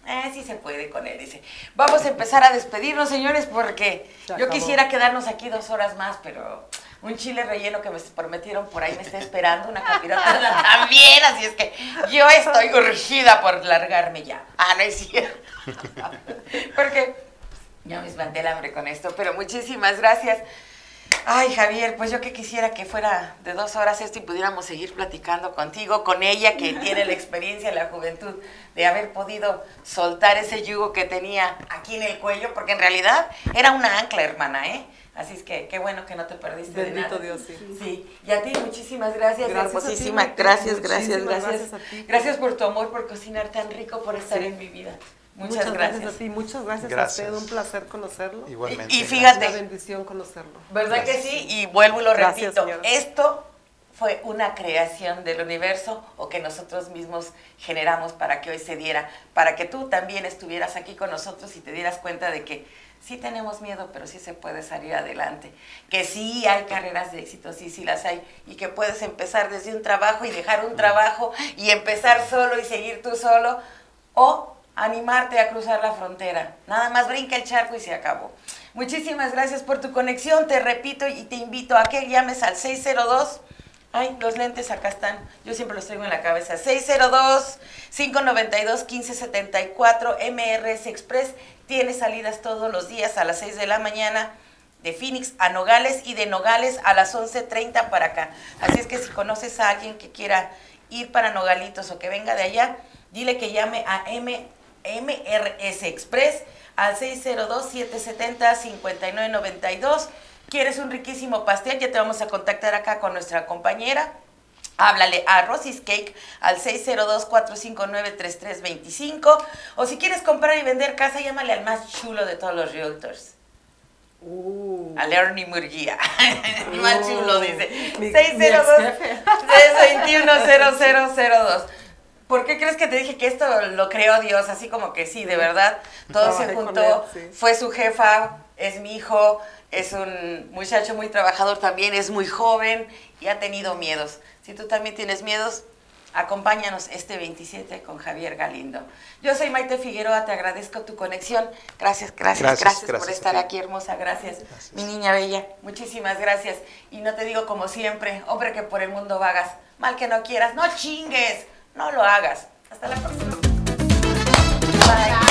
[SPEAKER 1] eh, sí se puede con él, dice. Vamos a empezar a despedirnos, señores, porque yo quisiera quedarnos aquí dos horas más, pero un chile relleno que me prometieron por ahí me está esperando, una capirota *laughs* también, así es que yo estoy urgida por largarme ya. Ah, no es cierto. *laughs* porque ya me espanté el hambre con esto, pero muchísimas gracias. Ay, Javier, pues yo que quisiera que fuera de dos horas esto y pudiéramos seguir platicando contigo, con ella que tiene la experiencia, la juventud de haber podido soltar ese yugo que tenía aquí en el cuello, porque en realidad era una ancla, hermana, ¿eh? Así es que qué bueno que no te perdiste de
[SPEAKER 3] Bendito
[SPEAKER 1] nada.
[SPEAKER 3] Dios, sí.
[SPEAKER 1] Sí, y a ti muchísimas gracias,
[SPEAKER 3] Gracias
[SPEAKER 1] hermosísima. Gracias, gracias, gracias.
[SPEAKER 3] gracias a ti.
[SPEAKER 1] Gracias por tu amor, por cocinar tan rico, por estar
[SPEAKER 3] Sí.
[SPEAKER 1] en mi vida. Muchas, gracias.
[SPEAKER 3] a ti, muchas gracias,
[SPEAKER 4] Gracias.
[SPEAKER 3] a usted, un placer conocerlo.
[SPEAKER 4] Igualmente.
[SPEAKER 1] Y- fíjate-
[SPEAKER 3] una bendición conocerlo.
[SPEAKER 1] ¿Verdad que sí? Y vuelvo y lo
[SPEAKER 3] Gracias,
[SPEAKER 1] repito.
[SPEAKER 3] señora.
[SPEAKER 1] Esto fue una creación del universo o que nosotros mismos generamos para que hoy se diera, para que tú también estuvieras aquí con nosotros y te dieras cuenta de que sí tenemos miedo, pero sí se puede salir adelante, que sí hay carreras de éxito, sí, sí las hay, y que puedes empezar desde un trabajo y dejar un trabajo y empezar solo y seguir tú solo, o animarte a cruzar la frontera. Nada más brinca el charco y se acabó. Muchísimas gracias por tu conexión, te repito y te invito a que llames al 602. Ay, los lentes acá están. Yo siempre los traigo en la cabeza. 602-592-1574 MRS Express. Tiene salidas todos los días a las 6 de la mañana de Phoenix a Nogales y de Nogales a las 11.30 para acá. Así es que si conoces a alguien que quiera ir para Nogalitos o que venga de allá, dile que llame a M MRS Express al 602-770-5992. ¿Quieres un riquísimo pastel? Ya te vamos a contactar acá con nuestra compañera. Háblale a Rosy's Cake al 602-459-3325. O si quieres comprar y vender casa, llámale al más chulo de todos los realtors.
[SPEAKER 3] Uh,
[SPEAKER 1] A Ernie Murguía. *laughs* El más chulo, dice.
[SPEAKER 3] mi- mi
[SPEAKER 1] 602
[SPEAKER 3] ex-jefe.
[SPEAKER 1] 321 ¿Por qué crees que te dije que esto lo creó Dios? Así como que sí, de verdad. Todo se juntó.
[SPEAKER 3] él, sí.
[SPEAKER 1] Fue su jefa, es mi hijo, es un muchacho muy trabajador también, es muy joven y ha tenido miedos. Si tú también tienes miedos, acompáñanos este 27 con Javier Galindo. Yo soy Maite Figueroa, te agradezco tu conexión. Gracias, gracias, gracias,
[SPEAKER 4] Gracias,
[SPEAKER 1] por
[SPEAKER 4] gracias
[SPEAKER 1] estar aquí, hermosa. Gracias, mi niña bella. Muchísimas gracias. Y no te digo como siempre, hombre que por el mundo vagas, mal que no quieras, no chingues, no lo hagas. Hasta la próxima. Bye.